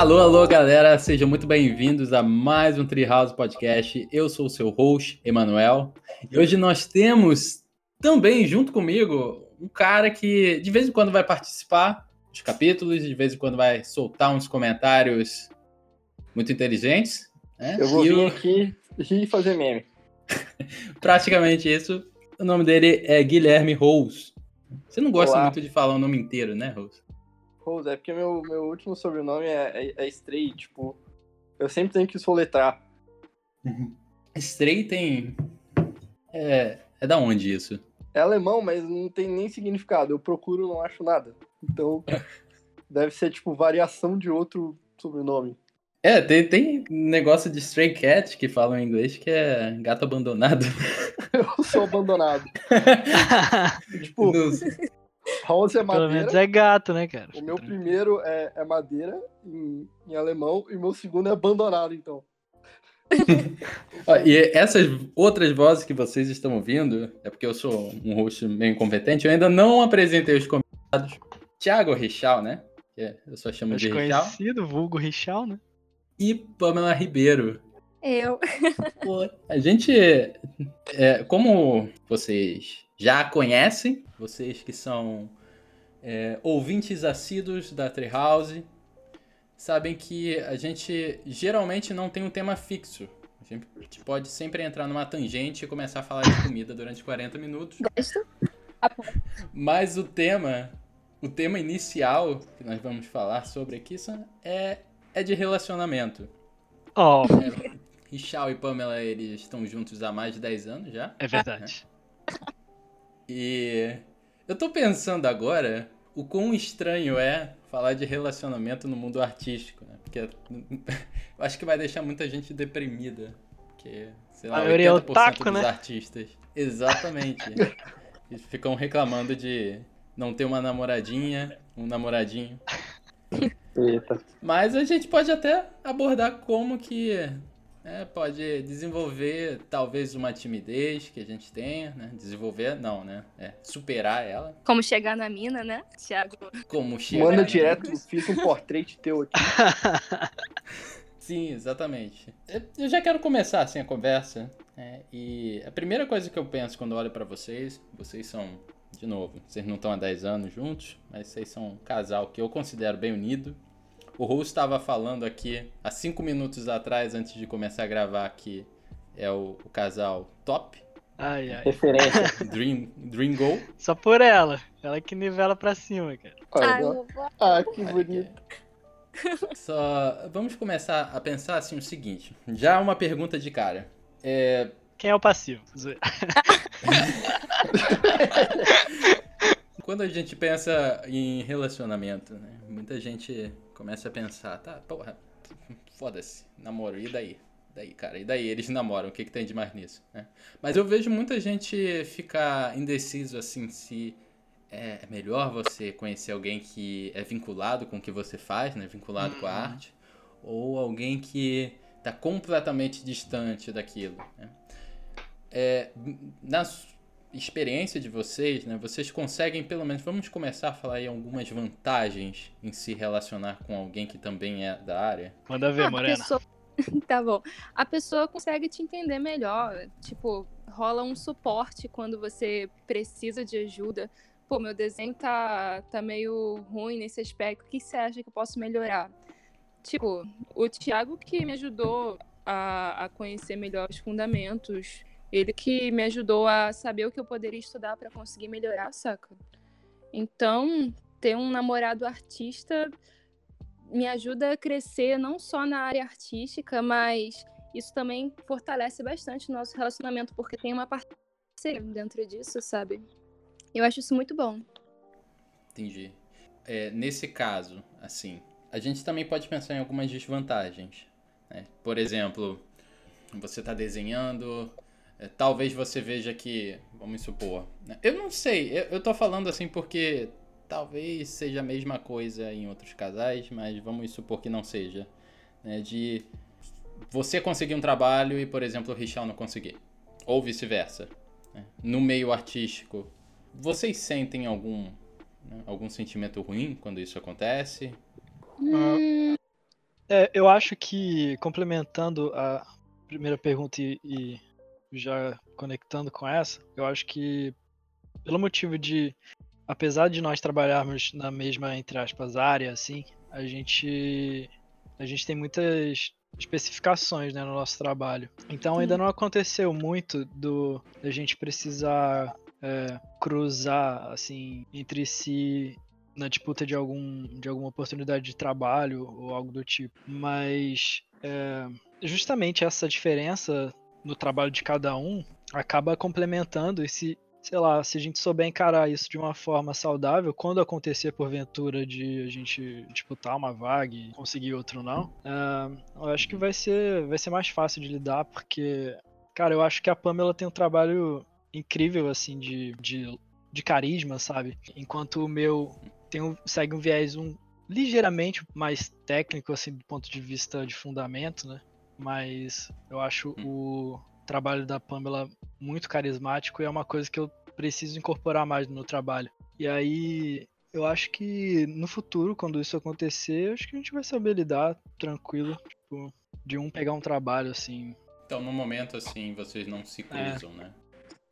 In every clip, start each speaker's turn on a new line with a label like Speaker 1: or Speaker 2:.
Speaker 1: Alô, alô, galera, sejam muito bem-vindos a mais um Treehouse Podcast. Eu sou o seu host, Emanuel, e hoje nós temos também junto comigo um cara que de vez em quando vai participar dos capítulos, de vez em quando vai soltar uns comentários muito inteligentes. Né?
Speaker 2: Eu vou
Speaker 1: E
Speaker 2: vir
Speaker 1: o-
Speaker 2: aqui e fazer meme.
Speaker 1: praticamente isso. O nome dele é Guilherme Rose. Você não gosta
Speaker 2: Olá.
Speaker 1: muito de falar o nome inteiro, né, Rose?
Speaker 2: É porque meu, meu último sobrenome é, é, é Stray, tipo, eu sempre tenho que soletrar.
Speaker 1: Stray tem. É, é da onde isso?
Speaker 2: É alemão, mas não tem nem significado. Eu procuro não acho nada. Então, deve ser, tipo, variação de outro sobrenome.
Speaker 1: É, tem, tem negócio de Stray Cat que falam em inglês que é gato abandonado.
Speaker 2: Eu sou abandonado. tipo,
Speaker 1: Nos-
Speaker 2: Rose é
Speaker 3: Pelo menos
Speaker 2: madeira.
Speaker 3: é gato, né, cara?
Speaker 2: O meu primeiro é, é madeira, em, em alemão, e o meu segundo é abandonado, então.
Speaker 1: E essas outras vozes que vocês estão ouvindo, é porque eu sou um host meio incompetente, eu ainda não apresentei os convidados. Thiago Richal, né? Que eu só chamo de Richal.
Speaker 3: conhecido, vulgo Richal, né?
Speaker 1: E Pamela Ribeiro.
Speaker 4: Eu.
Speaker 1: A gente, é, como vocês já conhecem, vocês que são é, ouvintes assíduos da Treehouse, sabem que a gente geralmente não tem um tema fixo. A gente pode sempre entrar numa tangente e começar a falar de comida durante 40 minutos.
Speaker 4: Gosto.
Speaker 1: Mas o tema, o tema inicial que nós vamos falar sobre aqui é, é de relacionamento.
Speaker 3: Ó,
Speaker 1: Richal e Pamela, eles estão juntos há mais de 10 anos já.
Speaker 3: é verdade.
Speaker 1: E eu tô pensando agora o quão estranho é falar de relacionamento no mundo artístico, né? Porque eu acho que vai deixar muita gente deprimida. Porque, sei lá,
Speaker 3: A maioria é
Speaker 1: 80%
Speaker 3: otaku,
Speaker 1: dos
Speaker 3: né?
Speaker 1: artistas. Exatamente. Eles ficam reclamando de não ter uma namoradinha, um namoradinho.
Speaker 2: Eita.
Speaker 1: Mas a gente pode até abordar como que né, pode desenvolver talvez uma timidez que a gente tenha, né? Desenvolver, não, né? É, superar ela.
Speaker 4: Como chegar na mina, né, Thiago?
Speaker 1: Como chegar.
Speaker 2: Manda direto, fiz um portrait teu aqui.
Speaker 1: Sim, exatamente. Eu- Eu já quero começar assim a conversa. né, e a primeira coisa que eu penso quando eu olho pra vocês, vocês são, de novo, vocês não estão há 10 anos juntos, mas vocês são um casal que eu considero bem unido. O Rose estava falando aqui há 5 minutos atrás, antes de começar a gravar, que é o, o casal top,
Speaker 3: Ai, ai.
Speaker 2: Referência.
Speaker 1: Dream, Dream Go.
Speaker 3: Só por ela. Ela que nivela pra cima, cara.
Speaker 4: Ai,
Speaker 2: ah, que bonito.
Speaker 1: Só vamos começar a pensar assim o seguinte. Já uma pergunta de cara. É,
Speaker 3: Quem é o passivo?
Speaker 1: Quando a gente pensa em relacionamento, né? Muita gente começa a pensar, tá, porra, foda-se, namoro, e daí? Daí, cara, e daí? Eles namoram, o que, que tem de mais nisso? né? Mas eu vejo muita gente ficar indeciso assim, se é melhor você conhecer alguém que é vinculado com o que você faz, né? Vinculado com a arte, ou alguém que tá completamente distante daquilo, né? É, na experiência de vocês, né? Vocês conseguem, pelo menos, vamos começar a falar aí algumas vantagens em se relacionar com alguém que também é da área?
Speaker 3: Manda ver,
Speaker 4: Ah,
Speaker 3: Morena.
Speaker 4: pessoa... tá bom. A pessoa consegue te entender melhor. Tipo, rola um suporte quando você precisa de ajuda. Pô, meu desenho tá, tá meio ruim nesse aspecto. O que você acha que eu posso melhorar? Tipo, o Thiago que me ajudou a, a conhecer melhor os fundamentos. Ele que me ajudou a saber o que eu poderia estudar para conseguir melhorar, saca? Então, ter um namorado artista me ajuda a crescer não só na área artística, mas isso também fortalece bastante o nosso relacionamento, porque tem uma parceria dentro disso, sabe? Eu acho isso muito bom.
Speaker 1: Entendi. É, nesse caso, assim, a gente também pode pensar em algumas desvantagens. né? Por exemplo, você está desenhando, talvez você veja que, vamos supor, né? eu não sei, eu, eu tô falando assim porque talvez seja a mesma coisa em outros casais, mas vamos supor que não seja, né? De você conseguir um trabalho e, por exemplo, o Richard não conseguir, ou vice-versa. né? No meio artístico, vocês sentem algum né, algum sentimento ruim quando isso acontece?
Speaker 4: Hum,
Speaker 3: É, eu acho que, complementando a primeira pergunta e, e já conectando com essa, eu acho que, pelo motivo de, apesar de nós trabalharmos na mesma, entre aspas, área, assim, a gente, a gente tem muitas especificações né, no nosso trabalho. Então ainda não aconteceu muito do da gente precisar é, cruzar assim entre si na disputa de algum de alguma oportunidade de trabalho ou algo do tipo. Mas é, justamente essa diferença no trabalho de cada um acaba complementando esse sei lá, se a gente souber encarar isso de uma forma saudável, quando acontecer porventura de a gente disputar uma vaga e conseguir outro não, uh, eu acho que vai ser, vai ser mais fácil de lidar, porque, cara, eu acho que a Pamela tem um trabalho incrível, assim, de, de, de carisma, sabe? Enquanto o meu tem um, segue um viés um, ligeiramente mais técnico, assim, do ponto de vista de fundamento, né? Mas eu acho o trabalho da Pamela muito carismático e é uma coisa que eu preciso incorporar mais no meu trabalho. E aí, eu acho que no futuro, quando isso acontecer, acho que a gente vai saber lidar tranquilo, tipo, de um pegar um trabalho assim.
Speaker 1: Então, no momento assim, vocês não se cruzam,
Speaker 4: é.
Speaker 1: né?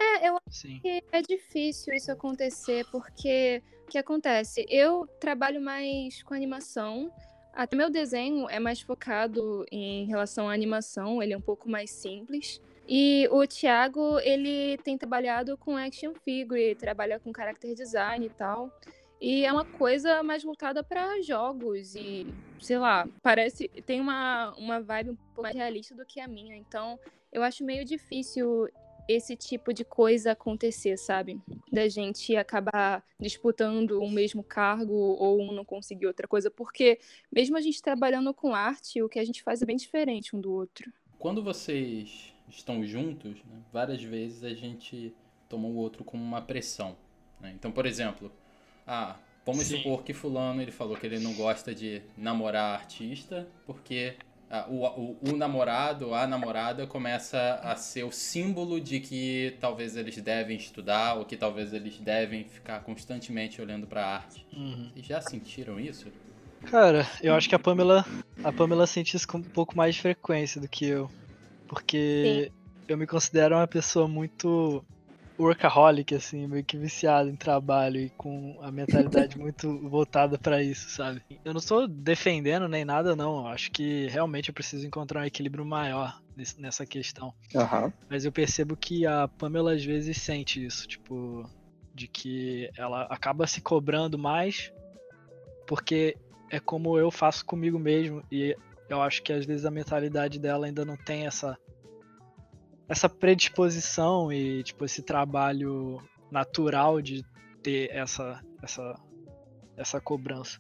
Speaker 4: É, eu acho
Speaker 3: Sim.
Speaker 4: que é difícil isso acontecer, porque o que acontece? Eu trabalho mais com animação. Até meu desenho é mais focado em relação à animação, ele é um pouco mais simples. E o Thiago, ele tem trabalhado com action figure, trabalha com character design e tal. E é uma coisa mais voltada para jogos e, sei lá, parece tem uma, uma vibe um pouco mais realista do que a minha. Então, eu acho meio difícil esse tipo de coisa acontecer, sabe? Da gente acabar disputando o mesmo cargo ou um não conseguir outra coisa, porque mesmo a gente trabalhando com arte, o que a gente faz é bem diferente um do outro.
Speaker 1: Quando vocês estão juntos, né, várias vezes a gente toma o outro como uma pressão. Né? Então, por exemplo, ah, vamos
Speaker 3: Sim.
Speaker 1: supor que fulano ele falou que ele não gosta de namorar artista porque o, o, o namorado, a namorada começa a ser o símbolo de que talvez eles devem estudar ou que talvez eles devem ficar constantemente olhando para arte.
Speaker 3: Uhum.
Speaker 1: Vocês já sentiram isso?
Speaker 3: Cara, eu acho que a Pamela, a Pamela sente isso com um pouco mais de frequência do que eu. Porque eu me considero uma pessoa muito workaholic, assim, meio que viciado em trabalho e com a mentalidade muito voltada pra isso, sabe? Eu não estou defendendo nem nada, não. Eu acho que realmente eu preciso encontrar um equilíbrio maior nessa questão.
Speaker 2: Aham.
Speaker 3: Mas eu percebo que a Pamela às vezes sente isso, tipo, de que ela acaba se cobrando mais porque é como eu faço comigo mesmo e eu acho que às vezes a mentalidade dela ainda não tem essa essa predisposição e tipo esse trabalho natural de ter essa essa essa cobrança.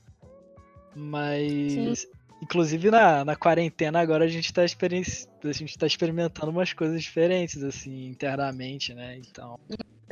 Speaker 3: Mas inclusive na, na quarentena agora a gente tá a gente tá experimentando umas coisas diferentes assim internamente, né? Então,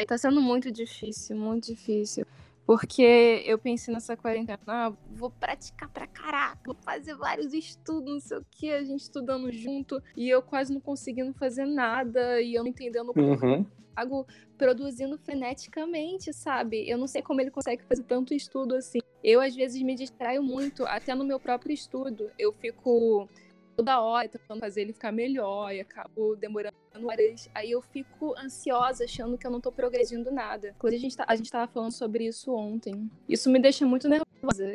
Speaker 4: Tá sendo muito difícil, muito difícil. Porque eu pensei nessa quarentena, ah, vou praticar pra caraca, vou fazer vários estudos, não sei o que, a gente estudando junto, e eu quase não conseguindo fazer nada, e eu não entendendo
Speaker 2: Uhum.
Speaker 4: Thiago produzindo freneticamente, sabe? Eu não sei como ele consegue fazer tanto estudo assim. Eu, às vezes, me distraio muito, até no meu próprio estudo. Eu fico toda hora tentando fazer ele ficar melhor e acabo demorando horas. Aí eu fico ansiosa, achando que eu não tô progredindo nada. Inclusive, a gente, tá, a gente tava falando sobre isso ontem. Isso me deixa muito nervosa.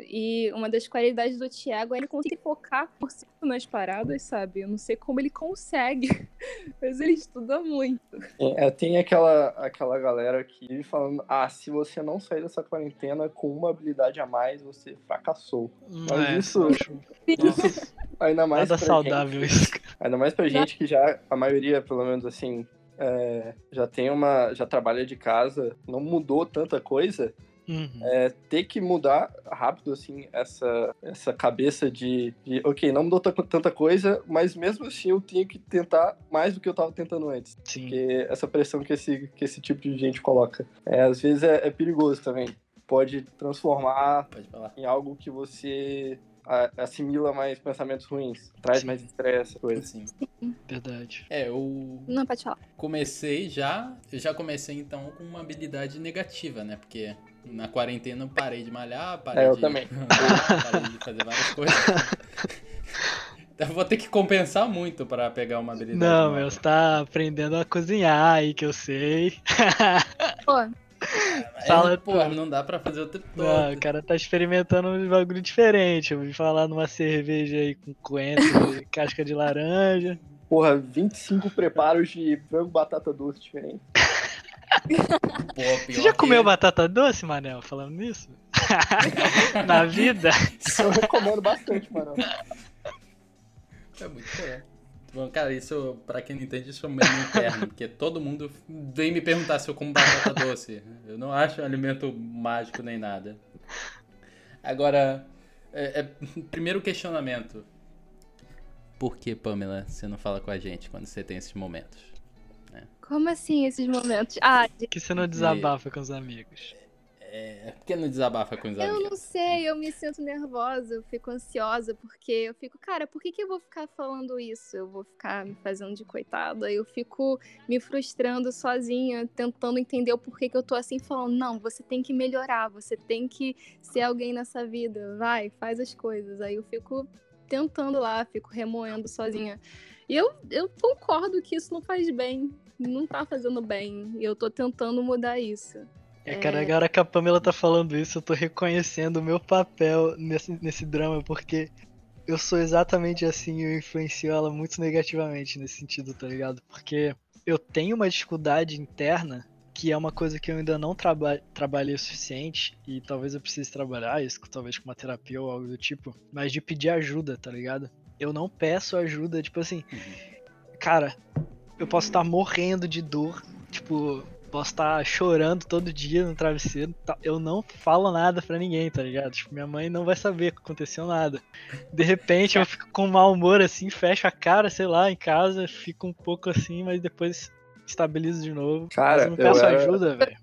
Speaker 4: E uma das qualidades do Thiago é ele conseguir focar por cento nas paradas, sabe? Eu não sei como ele consegue, mas ele estuda muito.
Speaker 2: É, tem aquela, aquela galera que vive falando: ah, se você não sair dessa quarentena com uma habilidade a mais, você fracassou. Mas
Speaker 3: é,
Speaker 2: isso- Isso ainda mais
Speaker 3: nada
Speaker 2: pra
Speaker 3: saudável
Speaker 2: gente,
Speaker 3: isso.
Speaker 2: ainda mais pra gente que já, a maioria, pelo menos assim, é, já tem uma. já trabalha de casa, não mudou tanta coisa.
Speaker 3: Uhum.
Speaker 2: é, ter que mudar rápido, assim, essa, essa cabeça de, de, ok, não mudou ta- tanta coisa, mas mesmo assim eu tenho que tentar mais do que eu tava tentando antes.
Speaker 3: Sim.
Speaker 2: Porque essa pressão que esse, que esse tipo de gente coloca. É, às vezes é, é perigoso também. Pode transformar
Speaker 1: Pode
Speaker 2: em algo que você assimila mais pensamentos ruins, traz
Speaker 3: Sim.
Speaker 2: mais estresse, coisa.
Speaker 1: Assim.
Speaker 3: Verdade.
Speaker 1: É, eu
Speaker 4: Não, pode falar.
Speaker 1: comecei já, eu já comecei então com uma habilidade negativa, né? Porque na quarentena eu parei de malhar, parei
Speaker 2: É, eu
Speaker 1: de
Speaker 2: também.
Speaker 1: parei de fazer várias coisas. Eu vou ter que compensar muito pra pegar uma habilidade.
Speaker 3: Não,
Speaker 1: nova.
Speaker 3: meu, você tá aprendendo a cozinhar aí, que eu sei.
Speaker 4: Pô,
Speaker 1: É,
Speaker 3: fala
Speaker 1: pô,
Speaker 3: tudo.
Speaker 1: não dá pra fazer o tempo todo.
Speaker 3: Não, o cara tá experimentando um bagulho diferente. Eu ouvi falar numa cerveja aí com coentro casca de laranja.
Speaker 2: Porra, 25 preparos de frango batata doce diferente.
Speaker 1: Pô,
Speaker 3: Você já
Speaker 1: que-
Speaker 3: comeu batata doce, Manel, falando nisso? Na vida?
Speaker 2: Eu recomendo bastante, mano.
Speaker 1: É muito bom. Bom, cara, isso, pra quem não entende, isso é um meme interno, porque todo mundo vem me perguntar se eu como batata doce. Eu não acho um alimento mágico nem nada. Agora, é, é, primeiro questionamento. Por que, Pamela, você não fala com a gente quando você tem esses momentos?
Speaker 4: como assim esses momentos? Ah,
Speaker 3: Que você não desabafa com os amigos.
Speaker 1: É, por que não desabafa com os
Speaker 4: Eu
Speaker 1: amigos?
Speaker 4: não sei, eu me sinto nervosa, eu fico ansiosa, porque eu fico, cara, por que, que eu vou ficar falando isso? Eu vou ficar me fazendo de coitada, eu fico me frustrando sozinha, tentando entender o porquê que eu tô assim, falando, não, você tem que melhorar, você tem que ser alguém nessa vida, vai, faz as coisas. Aí eu fico tentando lá, fico remoendo sozinha. E eu, eu concordo que isso não faz bem, não tá fazendo bem, e eu tô tentando mudar isso.
Speaker 3: É, cara, agora que a Pamela tá falando isso, eu tô reconhecendo o meu papel nesse, nesse drama, porque eu sou exatamente assim e eu influencio ela muito negativamente nesse sentido, tá ligado? Porque eu tenho uma dificuldade interna que é uma coisa que eu ainda não traba trabalhei o suficiente e talvez eu precise trabalhar isso, talvez com uma terapia ou algo do tipo, mas de pedir ajuda, tá ligado? Eu não peço ajuda, tipo assim, cara, eu posso estar morrendo de dor, tipo, posso estar chorando todo dia no travesseiro, tá- eu não falo nada pra ninguém, tá ligado? Tipo, minha mãe não vai saber que aconteceu nada. De repente eu fico com mau humor assim, fecho a cara, sei lá, em casa, fico um pouco assim, mas depois estabilizo de novo.
Speaker 2: Cara,
Speaker 3: mas eu não peço
Speaker 2: eu era-
Speaker 3: ajuda, velho.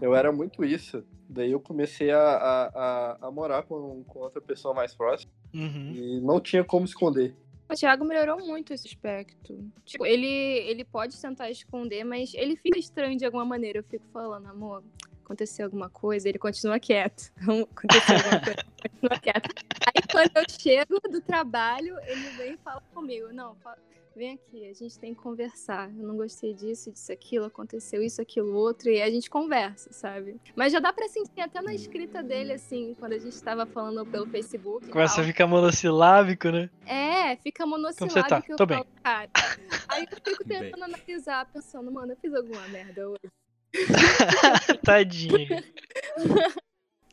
Speaker 2: Eu era muito isso. Daí eu comecei a, a, a, a morar com, com outra pessoa mais próxima
Speaker 3: Uhum.
Speaker 2: e não tinha como esconder.
Speaker 4: O Thiago melhorou muito esse aspecto. Tipo, ele, ele pode tentar esconder, mas ele fica estranho de alguma maneira. Eu fico falando, amor, aconteceu alguma coisa, ele continua quieto. Aconteceu alguma coisa, continua quieto. Aí quando eu chego do trabalho, ele vem e fala comigo, não, fa- vem aqui, a gente tem que conversar. Eu não gostei disso, disso, aquilo, aconteceu isso, aquilo, outro, e a gente conversa, sabe? Mas já dá pra sentir até na escrita dele, assim, quando a gente tava falando pelo Facebook.
Speaker 3: Começa
Speaker 4: tal.
Speaker 3: a ficar monossilábico, né?
Speaker 4: É, fica
Speaker 3: Como
Speaker 4: monossilábico
Speaker 3: você tá?
Speaker 4: que eu
Speaker 3: Tô
Speaker 4: falo, cara. Aí eu fico
Speaker 1: Bem.
Speaker 4: tentando analisar, pensando, mano, eu fiz alguma merda hoje.
Speaker 3: Tadinho.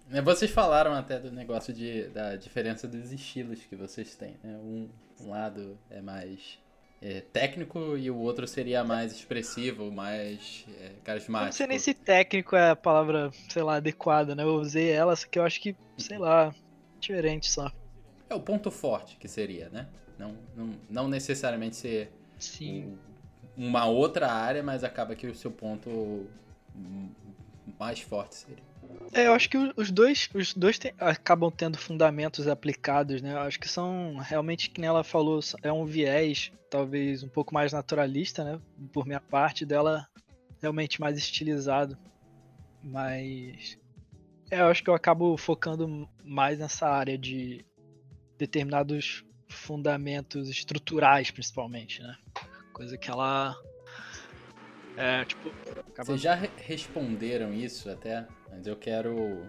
Speaker 1: É, Vocês falaram até do negócio de, da diferença dos estilos que vocês têm, né? Um, um lado é mais é, técnico e o outro seria mais expressivo, mais é, carismático.
Speaker 3: não sei nem se técnico é a palavra, sei lá, adequada, né? Eu usei ela, só que eu acho que, sei lá, diferente só.
Speaker 1: É o ponto forte que seria, né? Não, não, não necessariamente ser
Speaker 3: Sim.
Speaker 1: um- uma outra área, mas acaba que o seu ponto mais forte seria.
Speaker 3: É, eu acho que os dois, os dois te- acabam tendo fundamentos aplicados, né? Eu acho que são realmente, que ela falou, é um viés talvez um pouco mais naturalista, né? Por minha parte dela, realmente mais estilizado. Mas é, eu acho que eu acabo focando mais nessa área de determinados fundamentos estruturais, principalmente, né? Coisa que ela é, tipo,
Speaker 1: Vocês já re- responderam isso até, mas eu quero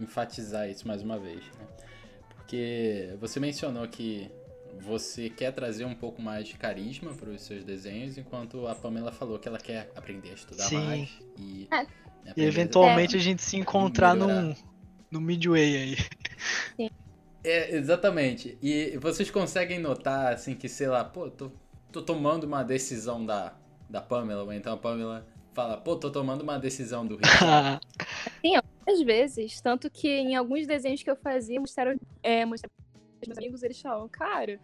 Speaker 1: enfatizar isso mais uma vez, né? Porque você mencionou que você quer trazer um pouco mais de carisma para os seus desenhos, enquanto a Pamela falou que ela quer aprender a estudar
Speaker 3: Sim.
Speaker 1: mais e,
Speaker 4: É.
Speaker 1: aprender
Speaker 3: E eventualmente a gente se encontrar num, no Midway aí.
Speaker 1: É, exatamente. E vocês conseguem notar, assim, que, sei lá, pô, tô, tô tomando uma decisão da, da Pamela, ou então a Pamela fala, pô, tô tomando uma decisão do Richard.
Speaker 4: Às vezes, tanto que em alguns desenhos que eu fazia, mostraram, é, mostraram meus amigos, eles falam, cara,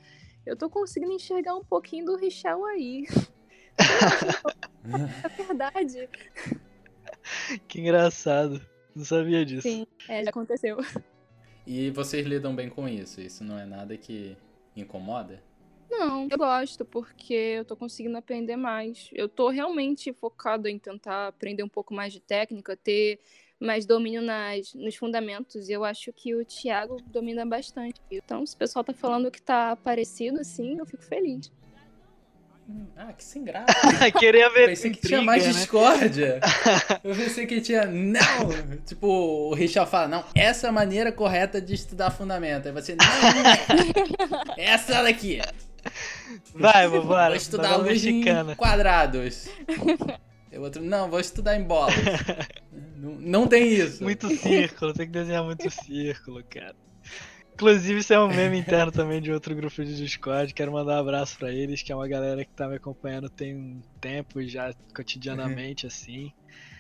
Speaker 4: eu tô conseguindo enxergar um pouquinho do Richel aí. é verdade.
Speaker 3: que engraçado. Não sabia disso.
Speaker 4: Sim, é, já aconteceu.
Speaker 1: E vocês lidam bem com isso? Isso não é nada que incomoda?
Speaker 4: Não, eu gosto, porque eu tô conseguindo aprender mais. Eu tô realmente focado em tentar aprender um pouco mais de técnica, ter mais domínio nas, nos fundamentos. E eu acho que o Thiago domina bastante. Então, se o pessoal tá falando que tá parecido assim, eu fico feliz.
Speaker 1: Ah, que sem graça.
Speaker 3: Queria ver
Speaker 1: pensei que
Speaker 3: intriga,
Speaker 1: tinha mais
Speaker 3: né?
Speaker 1: discórdia. Eu pensei que tinha. Não! Tipo, o Richard fala, não, essa é a maneira correta de estudar fundamento. Aí você, não, não é. Essa daqui.
Speaker 3: Vai, vambora.
Speaker 1: Vou estudar luz
Speaker 3: mexicana.
Speaker 1: em quadrados. E o outro, não, vou estudar em bolas. não, não tem isso.
Speaker 3: Muito círculo, tem que desenhar muito círculo, cara. Inclusive, isso é um meme interno também de outro grupo de Discord. Quero mandar um abraço pra eles, que é uma galera que tá me acompanhando tem um tempo já, cotidianamente, assim.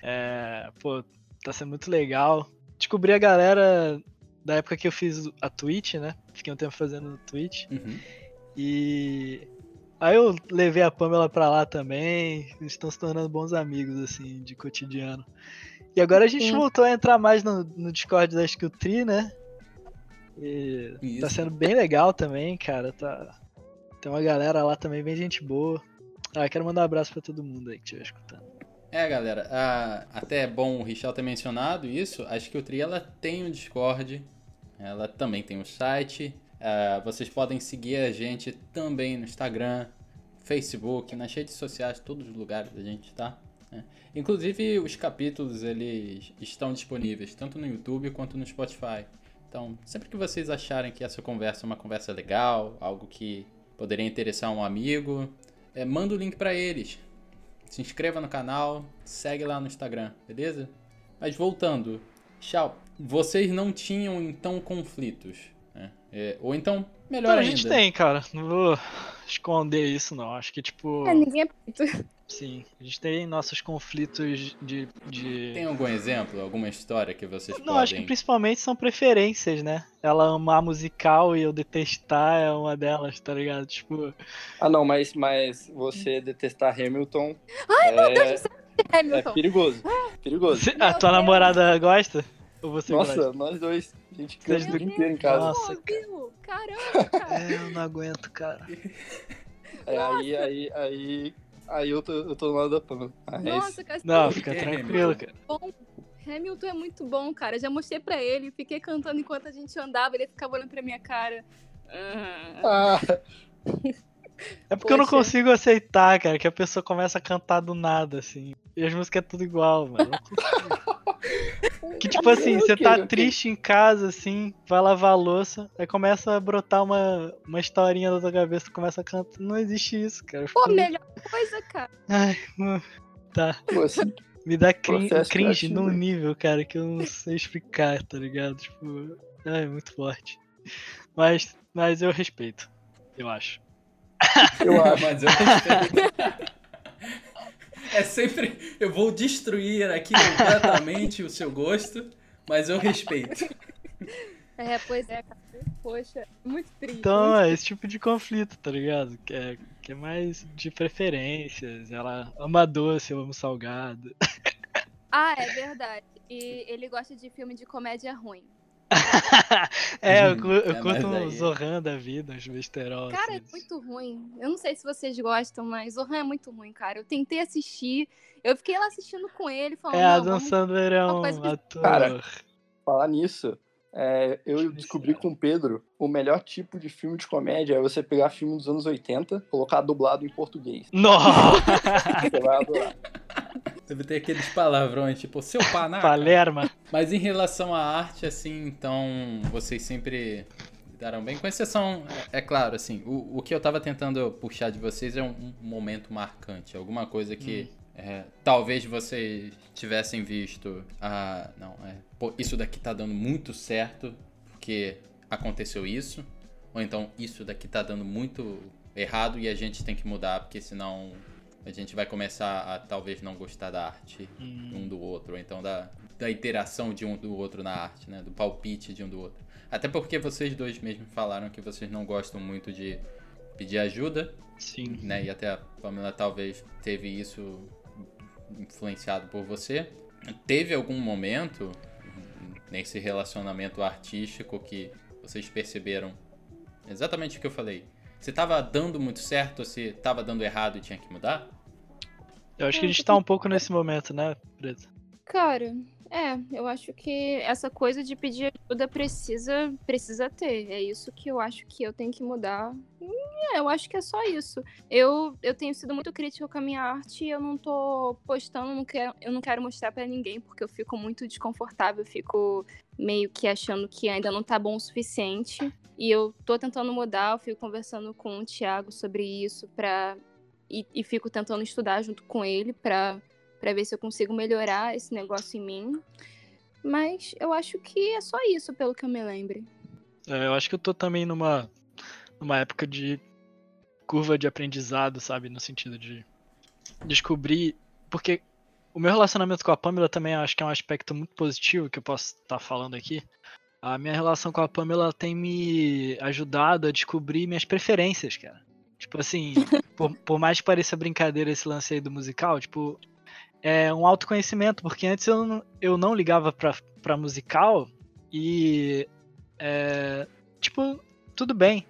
Speaker 3: É, pô, tá sendo muito legal. Descobri a galera da época que eu fiz a Twitch, né? Fiquei um tempo fazendo Twitch.
Speaker 1: Uhum.
Speaker 3: E aí eu levei a Pamela pra lá também. Eles estão se tornando bons amigos, assim, de cotidiano. E agora a gente
Speaker 4: Sim.
Speaker 3: voltou a entrar mais no, no Discord da Skill Tree, né? E tá
Speaker 1: Isso.
Speaker 3: sendo bem legal também, cara. Tá... Tem uma galera lá também, bem gente boa. Ah, quero mandar um abraço pra todo mundo aí que estiver escutando.
Speaker 1: É, galera, a- até é bom o Richel ter mencionado isso. Acho que o Tri ela tem um Discord, ela também tem um site. Ah, vocês podem seguir a gente também no Instagram, Facebook, nas redes sociais, todos os lugares a gente tá. né? Inclusive os capítulos eles estão disponíveis tanto no YouTube quanto no Spotify. Então, sempre que vocês acharem que essa conversa é uma conversa legal, algo que poderia interessar um amigo, é, manda o link para eles. Se inscreva no canal, segue lá no Instagram, beleza? Mas voltando, tchau. Vocês não tinham então conflitos? É, ou então, melhor
Speaker 3: Então, a
Speaker 1: ainda.
Speaker 3: gente tem, cara. Não vou esconder isso, não. Acho que, tipo.
Speaker 4: É, ninguém é preto.
Speaker 3: Sim, a gente tem nossos conflitos de. de...
Speaker 1: Tem algum exemplo, alguma história que vocês
Speaker 3: Não,
Speaker 1: podem...
Speaker 3: acho que principalmente são preferências, né? Ela amar musical e eu detestar é uma delas, tá ligado? Tipo,
Speaker 2: Ah, não, mas, mas você detestar Hamilton
Speaker 4: Ai,
Speaker 2: é,
Speaker 4: meu Deus do céu,
Speaker 2: é
Speaker 4: Hamilton.
Speaker 2: perigoso. Perigoso.
Speaker 3: você- a tua
Speaker 4: Deus.
Speaker 3: namorada gosta? Ou você
Speaker 2: Nossa, nós dois. A gente canta o dia inteiro em casa.
Speaker 3: Nossa,
Speaker 4: Pô, viu? Caramba, cara.
Speaker 3: É, eu não aguento, cara.
Speaker 2: É, aí, aí, aí, aí eu tô, eu tô no lado da Pamela. Ah, é
Speaker 4: Nossa, cara.
Speaker 3: Não,
Speaker 1: É,
Speaker 3: fica
Speaker 1: Hamilton.
Speaker 3: tranquilo, cara.
Speaker 4: bom. Hamilton é muito bom, cara. Já mostrei pra ele, fiquei cantando enquanto a gente andava, ele ficava olhando pra minha cara. Ah,
Speaker 2: Ah,
Speaker 3: É porque eu não
Speaker 4: Poxa.
Speaker 3: consigo aceitar, cara, que a pessoa começa a cantar do nada, assim. E as músicas é tudo igual, mano. Que tipo assim, você tá triste em casa, assim, vai lavar a louça, aí começa a brotar uma, uma historinha da tua cabeça, começa a cantar. Não existe isso, cara.
Speaker 4: Pô,
Speaker 3: fico-
Speaker 4: melhor coisa, cara.
Speaker 3: Ai, mano. Tá.
Speaker 2: assim,
Speaker 3: Me dá crin
Speaker 2: Processo
Speaker 3: cringe
Speaker 2: criativo.
Speaker 3: num nível, cara, que eu não sei explicar, tá ligado? Tipo, é muito forte. Mas, mas eu respeito, eu acho.
Speaker 2: eu acho.
Speaker 1: Mas eu respeito. É sempre. Eu vou destruir aqui completamente o seu gosto, mas eu respeito.
Speaker 4: É, pois é, cara. Poxa, muito triste.
Speaker 3: Então é esse tipo de conflito, tá ligado? Que é, que é mais de preferências. Ela ama doce, eu amo salgado.
Speaker 4: Ah, é verdade. E ele gosta de filme de comédia ruim.
Speaker 3: é, eu,
Speaker 1: É,
Speaker 3: curto um
Speaker 1: aí-
Speaker 3: Zohan da vida, uns besterol.
Speaker 4: Cara, é
Speaker 3: assim.
Speaker 4: muito ruim. Eu não sei se vocês gostam, mas Zohan é muito ruim, cara. Eu tentei assistir, eu fiquei lá assistindo com ele, falando,
Speaker 3: É, é
Speaker 4: uma
Speaker 3: um
Speaker 4: coisa que-
Speaker 3: ator.
Speaker 2: Cara, Falar nisso, é, eu descobri
Speaker 3: ver se
Speaker 2: com o Pedro o melhor tipo de filme de comédia é você pegar filme dos anos 80, colocar dublado em português.
Speaker 3: Nossa!
Speaker 2: Você vai adorar.
Speaker 1: Deve ter aqueles palavrões, tipo, seu panaca.
Speaker 3: Palerma.
Speaker 1: Mas em relação à arte, assim, então, vocês sempre lidaram bem, com exceção, é, é claro, assim, o, o que eu tava tentando puxar de vocês é um, um momento marcante, alguma coisa que é, talvez vocês tivessem visto, ah, não, é, pô, isso daqui tá dando muito certo, porque aconteceu isso, ou então isso daqui tá dando muito errado e a gente tem que mudar, porque senão a gente vai começar a talvez não gostar da arte
Speaker 3: Hum,
Speaker 1: um do outro, ou então da, da interação de um do outro na arte, né? Do palpite de um do outro. Até porque vocês dois mesmo falaram que vocês não gostam muito de pedir ajuda,
Speaker 3: sim.
Speaker 1: né? E até a Pamela talvez teve isso influenciado por você. Teve algum momento nesse relacionamento artístico que vocês perceberam exatamente o que eu falei? você tava dando muito certo ou se tava dando errado e tinha que mudar?
Speaker 3: Eu acho que a gente tá um pouco nesse momento, né, Preta?
Speaker 4: Cara, é, eu acho que essa coisa de pedir ajuda precisa, precisa ter. É isso que eu acho que eu tenho que mudar. É, eu acho que é só isso. Eu, eu tenho sido muito crítica com a minha arte e eu não tô postando, não quero, eu não quero mostrar para ninguém, porque eu fico muito desconfortável, eu fico meio que achando que ainda não tá bom o suficiente. E eu tô tentando mudar, eu fico conversando com o Thiago sobre isso pra. E, e fico tentando estudar junto com ele para ver se eu consigo melhorar esse negócio em mim. Mas eu acho que é só isso, pelo que eu me lembre.
Speaker 3: É, eu acho que eu tô também numa, numa época de curva de aprendizado, sabe? No sentido de descobrir. Porque o meu relacionamento com a Pamela também acho que é um aspecto muito positivo que eu posso estar tá falando aqui. A minha relação com a Pamela tem me ajudado a descobrir minhas preferências, cara. Tipo assim, por, por mais que pareça brincadeira esse lance aí do musical, tipo, é um autoconhecimento, porque antes eu não, eu não ligava pra, pra musical e. É, tipo, tudo bem.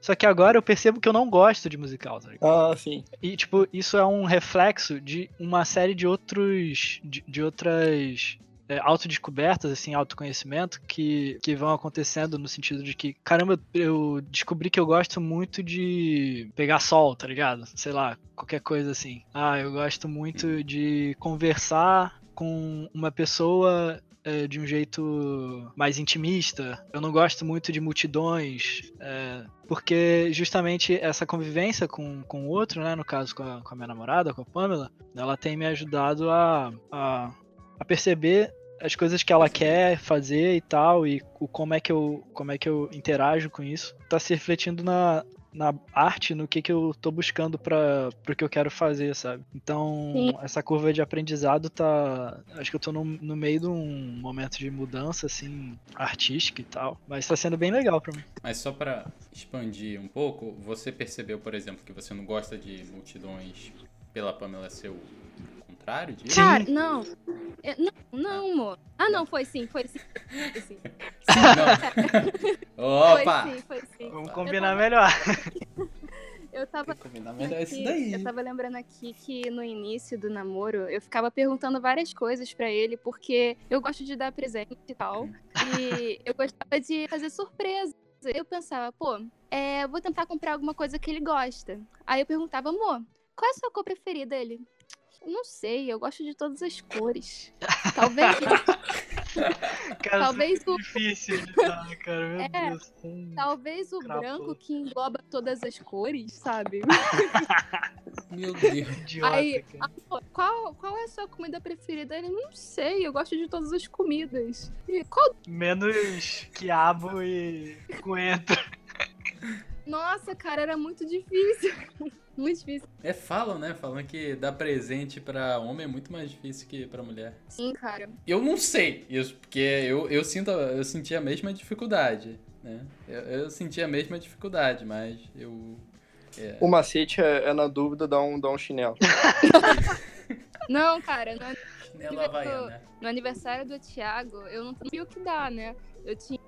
Speaker 3: Só que agora eu percebo que eu não gosto de musical, tá
Speaker 2: Ah, sim.
Speaker 3: E, tipo, isso é um reflexo de uma série de outros. de, de outras é, autodescobertas, assim, autoconhecimento que, que vão acontecendo no sentido de que, caramba, eu descobri que eu gosto muito de pegar sol, tá ligado? Sei lá, qualquer coisa assim. Ah, eu gosto muito de conversar com uma pessoa é, de um jeito mais intimista. Eu não gosto muito de multidões, é, porque justamente essa convivência com, com o outro, né, no caso com a, com a minha namorada, com a Pamela, ela tem me ajudado a, a, a perceber as coisas que ela quer fazer e tal, e o, como, é que eu, como é que eu interajo com isso, tá se refletindo na, na arte, no que, que eu tô buscando para o que eu quero fazer, sabe? Então, Sim. essa curva de aprendizado tá. Acho que eu tô no, no meio de um momento de mudança, assim, artística e tal. Mas tá sendo bem legal para mim.
Speaker 1: Mas só para expandir um pouco, você percebeu, por exemplo, que você não gosta de multidões pela Pamela ser o contrário disso?
Speaker 4: Cara, não. Eu, não, não, amor. Ah, não, foi sim, foi sim. Foi sim.
Speaker 1: Opa!
Speaker 4: Foi sim, foi sim.
Speaker 3: Vamos combinar melhor.
Speaker 4: Eu tava.
Speaker 1: Combinar melhor isso daí.
Speaker 4: Eu tava lembrando aqui que no início do namoro eu ficava perguntando várias coisas para ele, porque eu gosto de dar presente e tal. e eu gostava de fazer surpresa. Eu pensava, pô, é, vou tentar comprar alguma coisa que ele gosta. Aí eu perguntava, amor, qual é a sua cor preferida? Ele, não sei, eu gosto de todas as cores. Talvez.
Speaker 3: cara,
Speaker 4: talvez
Speaker 3: o. Difícil de dar, cara, meu é, Deus.
Speaker 4: Talvez o Crapou. branco que engloba todas as cores, sabe?
Speaker 1: meu Deus.
Speaker 3: Idiota,
Speaker 4: Aí, qual, qual é a sua comida preferida? Ele, não sei, eu gosto de todas as comidas. E qual...
Speaker 3: Menos quiabo e coentro.
Speaker 4: Nossa, cara, era muito difícil. muito difícil.
Speaker 1: É, falam, né? Falam que dar presente pra homem é muito mais difícil que pra mulher.
Speaker 4: Sim, cara.
Speaker 1: Eu não sei isso, porque eu, eu, sinto, eu senti a mesma dificuldade, né? Eu, eu senti a mesma dificuldade, mas eu...
Speaker 2: É... O macete é, é, na dúvida, dar um, dar um chinelo.
Speaker 4: não, cara, não é...
Speaker 1: Chinelo
Speaker 4: No aniversário do Thiago, eu não sabia o que dar, né? Eu tinha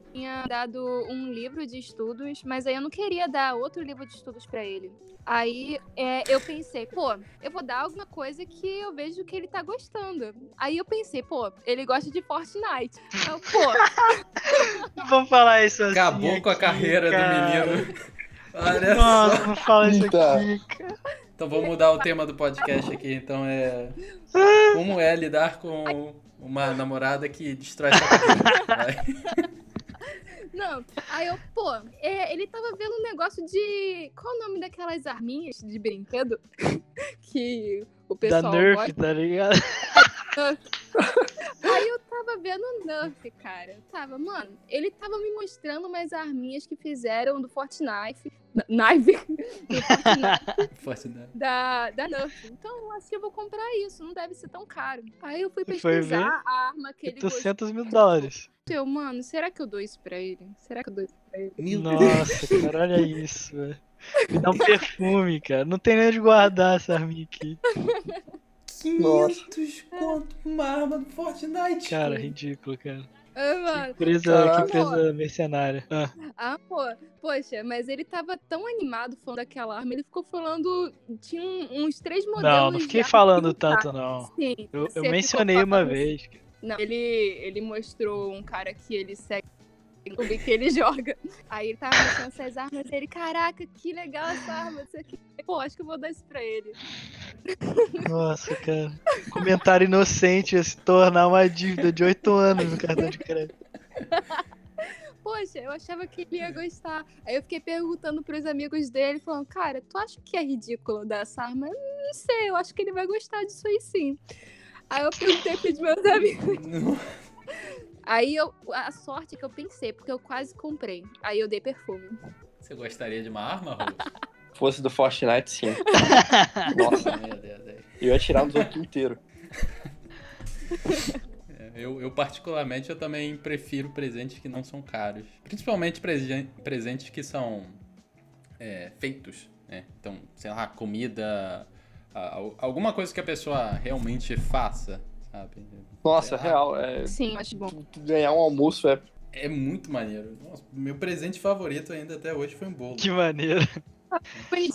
Speaker 4: dado um livro de estudos, mas aí eu não queria dar outro livro de estudos para ele. Aí é, eu pensei, pô, eu vou dar alguma coisa que eu vejo que ele tá gostando. Aí eu pensei, pô, ele gosta de Fortnite. Então, pô.
Speaker 3: Vou falar isso assim.
Speaker 1: Acabou
Speaker 3: aqui,
Speaker 1: com a carreira
Speaker 3: cara.
Speaker 1: do menino. Olha
Speaker 3: Nossa,
Speaker 1: só.
Speaker 3: não fala isso aqui, cara.
Speaker 1: Então vamos mudar o tema do podcast aqui. Então é. Como é lidar com uma namorada que destrói sua carreira?
Speaker 4: Não, aí eu, pô, é, ele tava vendo um negócio de. Qual o nome daquelas arminhas de brinquedo que o pessoal.
Speaker 3: Da Nerf,
Speaker 4: gosta?
Speaker 3: tá ligado?
Speaker 4: Aí eu tava vendo o Nerf, cara. Eu tava, mano, ele tava me mostrando umas arminhas que fizeram do Fortnite. Knife. Do
Speaker 1: Fortnite.
Speaker 4: Da, da Nerf. Então, assim, eu vou comprar isso. Não deve ser tão caro. Aí eu fui pesquisar a arma que ele
Speaker 3: 800 mil dólares.
Speaker 4: Eu, mano, será que eu dou isso pra ele? Será que eu dou isso pra ele?
Speaker 3: Meu Nossa, cara, olha isso, velho. Me dá um perfume, cara. Não tem nem onde guardar essa arminha aqui.
Speaker 1: 500 conto uma arma do Fortnite.
Speaker 3: Cara, ridículo, cara.
Speaker 4: Ah, mano,
Speaker 3: Empresa, que empresa mercenária. Ah,
Speaker 4: amor, poxa, mas ele tava tão animado falando daquela arma, ele ficou falando. Tinha uns três modelos.
Speaker 3: não, não fiquei falando
Speaker 4: que
Speaker 3: tanto, não.
Speaker 4: Sim,
Speaker 3: Eu, eu mencionei uma vez.
Speaker 4: Não, ele, ele mostrou um cara que ele segue YouTube que ele joga. Aí ele tava mostrando essas armas e ele, caraca, que legal essa arma. Isso aqui. Pô, acho que eu vou dar isso pra ele.
Speaker 3: Nossa, cara. Comentário inocente ia se tornar uma dívida de 8 anos no cartão de crédito.
Speaker 4: Poxa, eu achava que ele ia gostar. Aí eu fiquei perguntando pros amigos dele, falando, cara, tu acha que é ridículo dar essa arma? Eu Não sei, eu acho que ele vai gostar disso aí sim. Aí eu perguntei pros meus amigos. Aí eu, a sorte que eu pensei, porque eu quase comprei. Aí eu dei perfume.
Speaker 1: Você gostaria de uma arma, Rose?
Speaker 2: Fosse do Fortnite, sim. Nossa,
Speaker 1: Meu Deus, aí.
Speaker 2: eu ia atirar nos outros inteiro.
Speaker 1: É, Eu, eu, particularmente, eu também prefiro presentes que não são caros. Principalmente presen- presentes que são é, feitos, né? Então, sei lá, comida, alguma coisa que a pessoa realmente faça, sabe?
Speaker 2: Nossa,
Speaker 1: Sei
Speaker 2: real. É,
Speaker 4: Sim, acho bom.
Speaker 2: ganhar um almoço é.
Speaker 1: É muito maneiro. Nossa, meu presente favorito ainda até hoje foi um bolo.
Speaker 3: Que maneiro.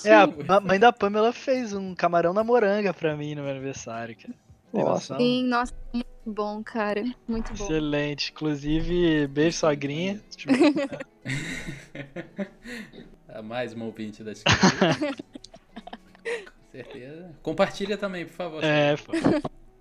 Speaker 3: É, a, a mãe da Pamela fez um camarão na moranga pra mim no meu aniversário, cara.
Speaker 2: Nossa.
Speaker 4: Sim, nossa, muito bom, cara. Muito bom.
Speaker 3: Excelente. Inclusive, beijo, sogrinha.
Speaker 1: A mais uma ouvinte da escola. Com certeza. Compartilha também, por favor.
Speaker 3: É.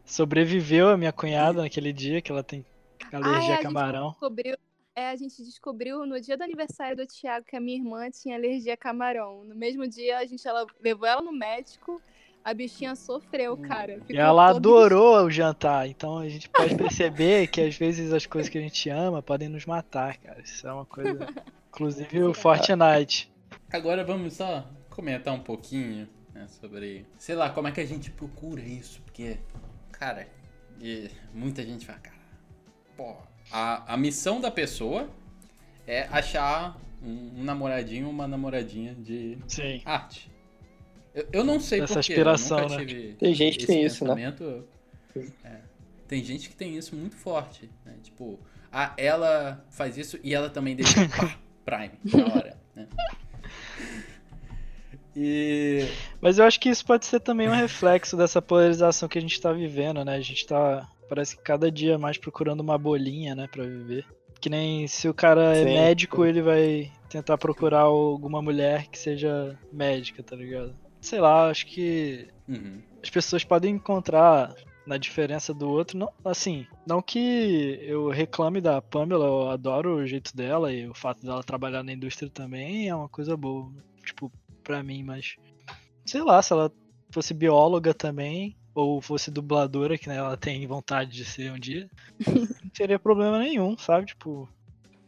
Speaker 3: Sobreviveu a minha cunhada naquele dia, que ela tem
Speaker 4: Ah, é,
Speaker 3: alergia
Speaker 4: a
Speaker 3: a
Speaker 4: gente
Speaker 3: camarão.
Speaker 4: descobriu, é, a gente descobriu no dia do aniversário do Thiago que a minha irmã tinha alergia a camarão. No mesmo dia, a gente ela, levou ela no médico, a bichinha sofreu, cara.
Speaker 3: E
Speaker 4: Ficou
Speaker 3: ela adorou o jantar, então a gente pode perceber que às vezes as coisas que a gente ama podem nos matar, cara. Isso é uma coisa. Inclusive o Fortnite.
Speaker 1: Agora vamos só comentar um pouquinho né, sobre, sei lá, como é que a gente procura isso, porque, cara, e muita gente fala, cara, pô, a, a missão da pessoa é achar um, um namoradinho ou uma namoradinha de
Speaker 3: Sim.
Speaker 1: arte. Eu, eu não sei
Speaker 3: Essa
Speaker 1: porquê,
Speaker 3: aspiração,
Speaker 1: eu nunca
Speaker 3: né?
Speaker 2: Tem gente que
Speaker 1: esse
Speaker 2: tem isso, né?
Speaker 1: pensamento. É. Tem gente que tem isso muito forte, né? Tipo, ah, ela faz isso e ela também deixa pá, Prime na hora, né? E
Speaker 3: Mas eu acho que isso pode ser também um reflexo dessa polarização que a gente tá vivendo, né? A gente tá, parece que cada dia mais procurando uma bolinha, né, pra viver. Que nem se o cara é
Speaker 2: Sim,
Speaker 3: médico,
Speaker 2: sim.
Speaker 3: ele vai tentar procurar alguma mulher que seja médica, tá ligado? Sei lá, acho que
Speaker 1: Uhum.
Speaker 3: as pessoas podem encontrar na diferença do outro, não, assim, não que eu reclame da Pamela, eu adoro o jeito dela e o fato dela trabalhar na indústria também é uma coisa boa, tipo, pra mim, mas sei lá, se ela fosse bióloga também ou fosse dubladora, que né, ela tem vontade de ser um dia, não teria problema nenhum, sabe? Tipo,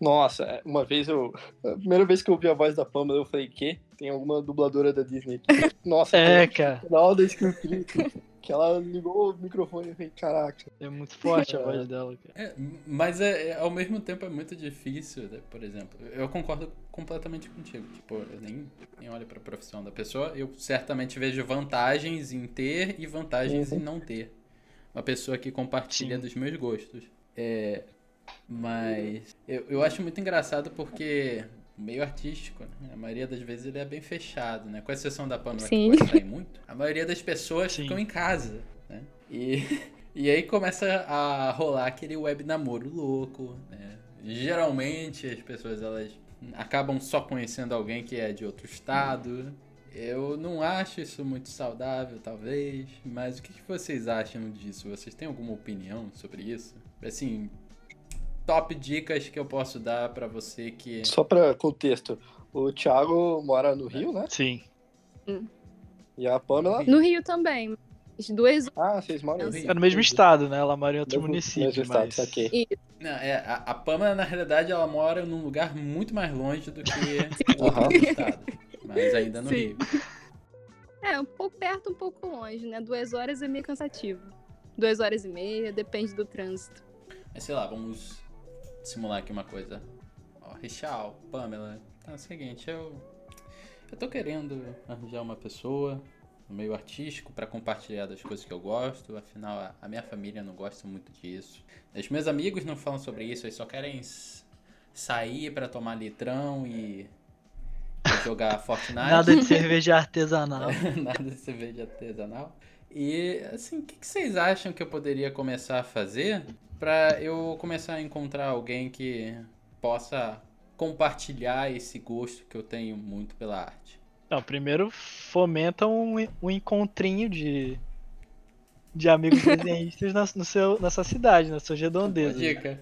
Speaker 2: Nossa, é, uma vez eu. A primeira vez que eu ouvi a voz da Pamela, eu falei, que? Tem alguma dubladora da Disney aqui. Nossa,
Speaker 3: é, cara,
Speaker 2: na hora da que ela ligou o microfone e falei, caraca.
Speaker 3: é muito forte a voz dela, cara.
Speaker 1: É, mas é, é- ao mesmo tempo é muito difícil, né? por exemplo. Eu concordo completamente contigo. Tipo, eu nem, nem olho pra profissão da pessoa. Eu certamente vejo vantagens em ter e vantagens
Speaker 2: Uhum.
Speaker 1: em não ter. Uma pessoa que compartilha
Speaker 3: Sim.
Speaker 1: dos meus gostos. É, mas eu, eu acho muito engraçado porque meio artístico, né? a maioria das vezes ele é bem fechado, né? Com exceção da Pamela
Speaker 4: Sim.
Speaker 1: que pode sair muito. A maioria das pessoas
Speaker 3: Sim.
Speaker 1: ficam em casa, né? E, e aí começa a rolar aquele web namoro louco, né? Geralmente as pessoas elas acabam só conhecendo alguém que é de outro estado. Eu não acho isso muito saudável, talvez, mas o que que vocês acham disso? Vocês têm alguma opinião sobre isso? Assim, top dicas que eu posso dar pra você que
Speaker 2: Só pra contexto, o Thiago mora no Rio, né?
Speaker 3: Sim.
Speaker 2: E a Pamela.
Speaker 4: No Rio também. As duas.
Speaker 2: Ah, vocês moram no Rio.
Speaker 3: É no mesmo estado, né? Ela mora em outro
Speaker 2: Mesmo-
Speaker 3: município,
Speaker 2: mesmo estado,
Speaker 3: mas...
Speaker 2: saquei.
Speaker 1: Não, é, a, a Pamela, na realidade, ela mora num lugar muito mais longe do que
Speaker 2: Aham.
Speaker 1: outro estado. Mas ainda no
Speaker 4: Sim.
Speaker 1: Rio.
Speaker 4: É, um pouco perto, um pouco longe, né? Duas horas é meio cansativo. Duas horas e meia, depende do trânsito.
Speaker 1: Mas sei lá, vamos simular aqui uma coisa. Ó, Richal, Pamela. Tá, é o seguinte, eu. Eu tô querendo arranjar uma pessoa. no meio artístico para compartilhar das coisas que eu gosto. Afinal, a, a minha família não gosta muito disso. Os meus amigos não falam sobre isso, eles só querem sair para tomar litrão e, jogar Fortnite.
Speaker 3: Nada de cerveja artesanal.
Speaker 1: Nada de cerveja artesanal. E assim, o que, que vocês acham que eu poderia começar a fazer para eu começar a encontrar alguém que possa compartilhar esse gosto que eu tenho muito pela arte?
Speaker 3: Não, primeiro fomenta um, um encontrinho de, de amigos desenhistas na, no seu, na sua cidade, na sua redondeza.
Speaker 1: Dica.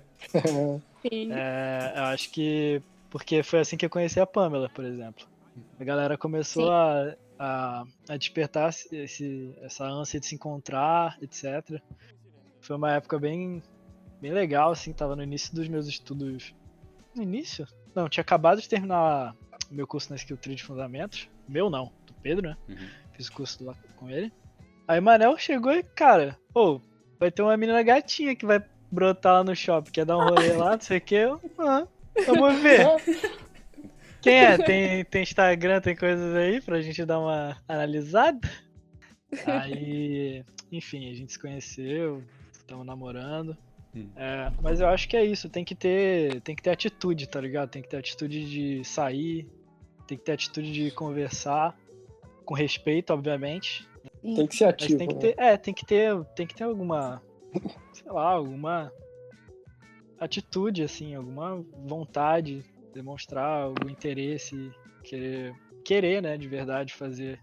Speaker 4: Sim.
Speaker 3: É, eu acho que. Porque foi assim que eu conheci a Pamela, por exemplo. A galera começou a, a, a, despertar esse, essa ânsia de se encontrar, etc. Foi uma época bem, bem legal, assim, tava no início dos meus estudos. No início? Não, tinha acabado de terminar meu curso na Skill Tree de Fundamentos. Meu não, do Pedro, né?
Speaker 1: Uhum.
Speaker 3: Fiz o curso lá com ele. Aí Manel chegou e, cara, pô, vai ter uma menina gatinha que vai brotar lá no shopping, quer dar um rolê lá, não sei o que. Eu, ah, vamos ver. Quem é? Tem, tem Instagram, tem coisas aí pra gente dar uma analisada? Aí, enfim, a gente se conheceu, estamos namorando.
Speaker 1: Hum.
Speaker 3: É, mas eu acho que é isso, tem que ter, tem que ter atitude, tá ligado? Tem que ter atitude de sair, tem que ter atitude de conversar com respeito, obviamente.
Speaker 2: Tem que ser
Speaker 3: Mas
Speaker 2: ativo.
Speaker 3: tem que
Speaker 2: né?
Speaker 3: ter, é, tem que ter, tem que ter alguma, sei lá, alguma atitude assim, alguma vontade, demonstrar algum interesse, querer, querer, né, de verdade fazer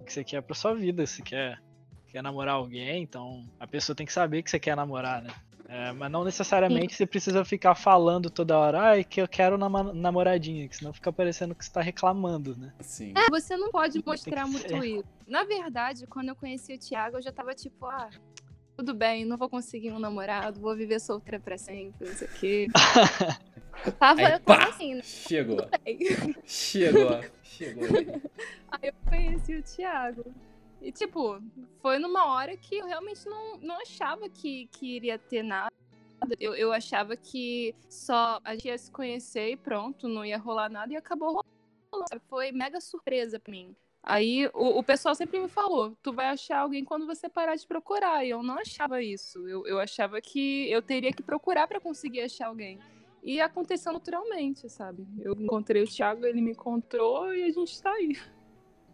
Speaker 3: o que você quer pra sua vida, se quer quer namorar alguém, então a pessoa tem que saber que você quer namorar, né? É, mas não necessariamente você precisa ficar falando toda hora, ai, que eu quero namoradinha, que senão fica parecendo que você tá reclamando, né?
Speaker 1: Sim.
Speaker 4: É, você não pode mostrar muito
Speaker 3: ser.
Speaker 4: isso. Na verdade, quando eu conheci o Thiago, eu já tava tipo, ah, tudo bem, não vou conseguir um namorado, vou viver solteira pra sempre, não sei o quê. tava
Speaker 1: Aí,
Speaker 4: eu tava
Speaker 1: pá!
Speaker 4: assim, né?
Speaker 1: Chegou.
Speaker 4: Aí
Speaker 1: Chegou. Chegou.
Speaker 4: eu conheci o Thiago. E, tipo, foi numa hora que eu realmente não, não achava que, que iria ter nada. Eu, eu achava que só a gente ia se conhecer e pronto, não ia rolar nada e acabou rolando. Foi mega surpresa pra mim. Aí o, o pessoal sempre me falou: tu vai achar alguém quando você parar de procurar. E eu não achava isso. Eu, eu achava que eu teria que procurar pra conseguir achar alguém. E aconteceu naturalmente, sabe? Eu encontrei o Thiago, ele me encontrou e a gente tá aí.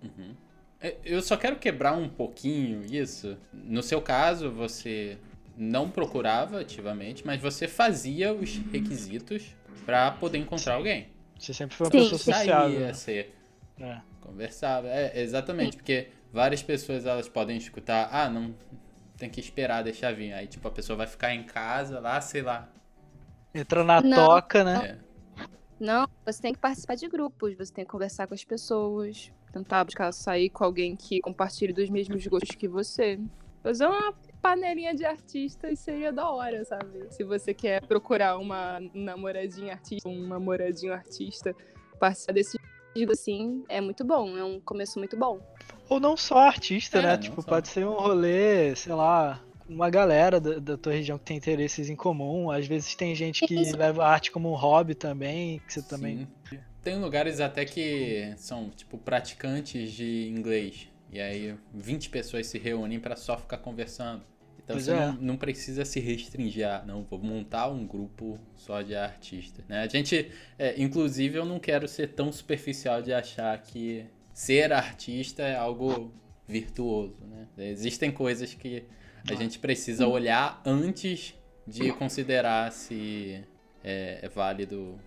Speaker 1: Uhum. É, Eu só quero quebrar um pouquinho isso. No seu caso, você não procurava ativamente, mas você fazia os requisitos pra poder encontrar alguém.
Speaker 3: Você sempre foi uma
Speaker 4: Sim.
Speaker 3: pessoa sociável.
Speaker 1: Saía,
Speaker 3: né?
Speaker 1: você
Speaker 3: É.
Speaker 1: conversava. É, exatamente, porque várias pessoas elas podem escutar, ah, não tem que esperar deixar vir. Aí, tipo, a pessoa vai ficar em casa lá, sei lá.
Speaker 3: Entra na
Speaker 4: Não.
Speaker 3: toca, né?
Speaker 1: É.
Speaker 4: Não, você tem que participar de grupos, você tem que conversar com as pessoas, tentar buscar sair com alguém que compartilhe dos mesmos gostos que você. Fazer uma panelinha de artistas seria da hora, sabe? Se você quer procurar uma namoradinha artista, um namoradinho artista, participar desse tipo assim, é muito bom, é um começo muito bom.
Speaker 3: Ou não só artista,
Speaker 1: É,
Speaker 3: né? Tipo,
Speaker 1: só.
Speaker 3: pode ser um rolê, sei lá, uma galera da, da tua região que tem interesses em comum. Às vezes tem gente que
Speaker 4: Isso.
Speaker 3: leva a arte como um hobby também, que você também.
Speaker 1: Tem lugares até que são, tipo, praticantes de inglês. E aí 20 pessoas se reúnem pra só ficar conversando. Então
Speaker 3: Pois
Speaker 1: você
Speaker 3: é.
Speaker 1: não, não precisa se restringir a, não, vou montar um grupo só de artistas, né? A gente, é, inclusive, eu não quero ser tão superficial de achar que ser artista é algo virtuoso, né? Existem coisas que a gente precisa olhar antes de considerar se é, é válido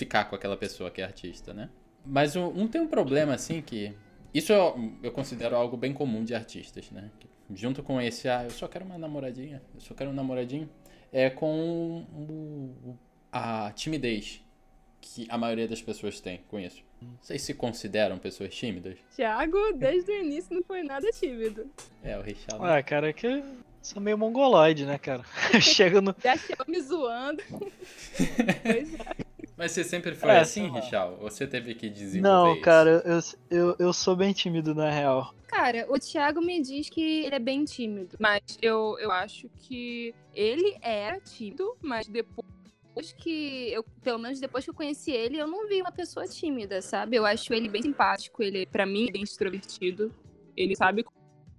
Speaker 1: ficar com aquela pessoa que é artista, né? Mas um, um tem um problema assim que isso eu, eu considero algo bem comum de artistas, né? Que junto com esse, ah, eu só quero uma namoradinha, eu só quero um namoradinho, é com o- a timidez que a maioria das pessoas tem com isso. Vocês se consideram pessoas tímidas?
Speaker 4: Thiago, desde o início, não foi nada tímido.
Speaker 1: É, o Richard.
Speaker 3: Ué, cara, é que eu sou meio mongoloide, né, cara? Eu chego no.
Speaker 4: Já chegou me zoando. pois é.
Speaker 1: Mas você sempre foi
Speaker 3: É,
Speaker 1: assim. Richard? Ou você teve que desenvolver
Speaker 3: Não,
Speaker 1: isso?
Speaker 3: cara, eu, eu, eu sou bem tímido, na real.
Speaker 4: Cara, o Thiago me diz que ele é bem tímido, mas eu, eu acho que ele era tímido, mas depois depois que eu, pelo menos depois que eu conheci ele, eu não vi uma pessoa tímida, sabe? Eu acho ele bem simpático, ele para mim é bem extrovertido. Ele sabe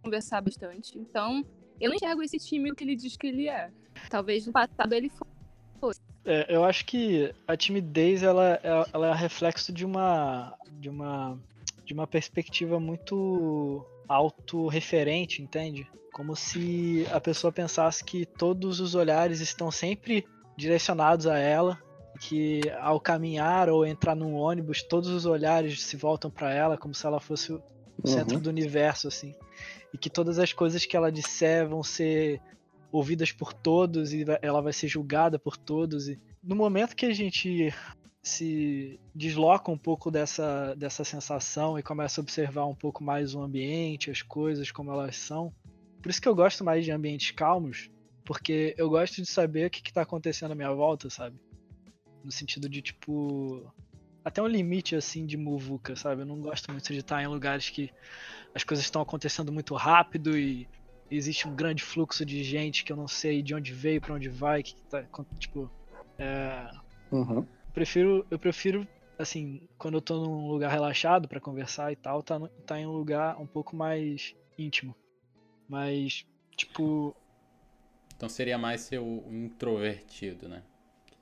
Speaker 4: conversar bastante. Então, eu não enxergo esse tímido que ele diz que ele é. Talvez no passado ele fosse.
Speaker 3: É, eu acho que a timidez ela, ela, ela é reflexo de uma de uma de uma perspectiva muito autorreferente, entende? Como se a pessoa pensasse que todos os olhares estão sempre direcionados a ela, que ao caminhar ou entrar num ônibus, todos os olhares se voltam para ela, como se ela fosse o centro
Speaker 2: Uhum.
Speaker 3: do universo, assim. E que todas as coisas que ela disser vão ser ouvidas por todos e ela vai ser julgada por todos. E no momento que a gente se desloca um pouco dessa, dessa sensação e começa a observar um pouco mais o ambiente, as coisas como elas são. Por isso que eu gosto mais de ambientes calmos, porque eu gosto de saber o que, que tá acontecendo à minha volta, sabe? No sentido de, tipo. Até um limite, assim, de muvuca, sabe? Eu não gosto muito de estar em lugares que as coisas estão acontecendo muito rápido e existe um grande fluxo de gente que eu não sei de onde veio, pra onde vai, que, tá. Tipo. É,
Speaker 2: Uhum.
Speaker 3: eu prefiro, eu prefiro, assim, quando eu tô num lugar relaxado pra conversar e tal, tá, tá em um lugar um pouco mais íntimo. Mas, tipo,
Speaker 1: Então seria mais ser o introvertido, né?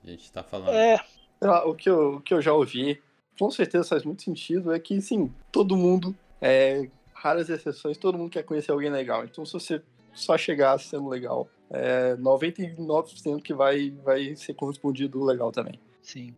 Speaker 1: Que a gente tá falando.
Speaker 3: é,
Speaker 2: lá, o, que eu, o que eu já ouvi, com certeza faz muito sentido, é que, sim, todo mundo, é, raras exceções, todo mundo quer conhecer alguém legal. Então, se você só chegar sendo legal, é 99% que vai, vai ser correspondido legal também.
Speaker 3: sim.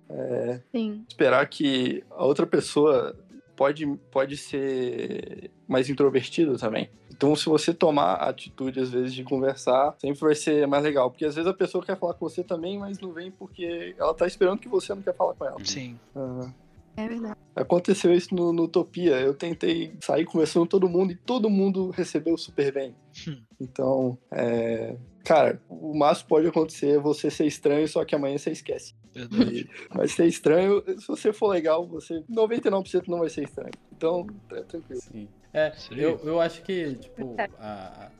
Speaker 4: Sim.
Speaker 2: Esperar que a outra pessoa pode, pode ser mais introvertida também. Então, se você tomar a atitude, às vezes, de conversar, sempre vai ser mais legal. Porque às vezes a pessoa quer falar com você também, mas não vem porque ela tá esperando que você não quer falar com ela.
Speaker 3: Sim.
Speaker 2: Ah,
Speaker 4: É verdade.
Speaker 2: Aconteceu isso no, no Utopia. Eu tentei sair conversando com todo mundo e todo mundo recebeu super bem.
Speaker 3: Hum.
Speaker 2: Então, é... cara, o máximo pode acontecer é você ser estranho, só que amanhã você esquece.
Speaker 3: Verdade.
Speaker 2: Mas ser estranho, se você for legal, você 99% não vai ser estranho. Então, é tranquilo.
Speaker 1: Sim. É,
Speaker 3: Sim.
Speaker 1: eu, eu acho que, tipo, a-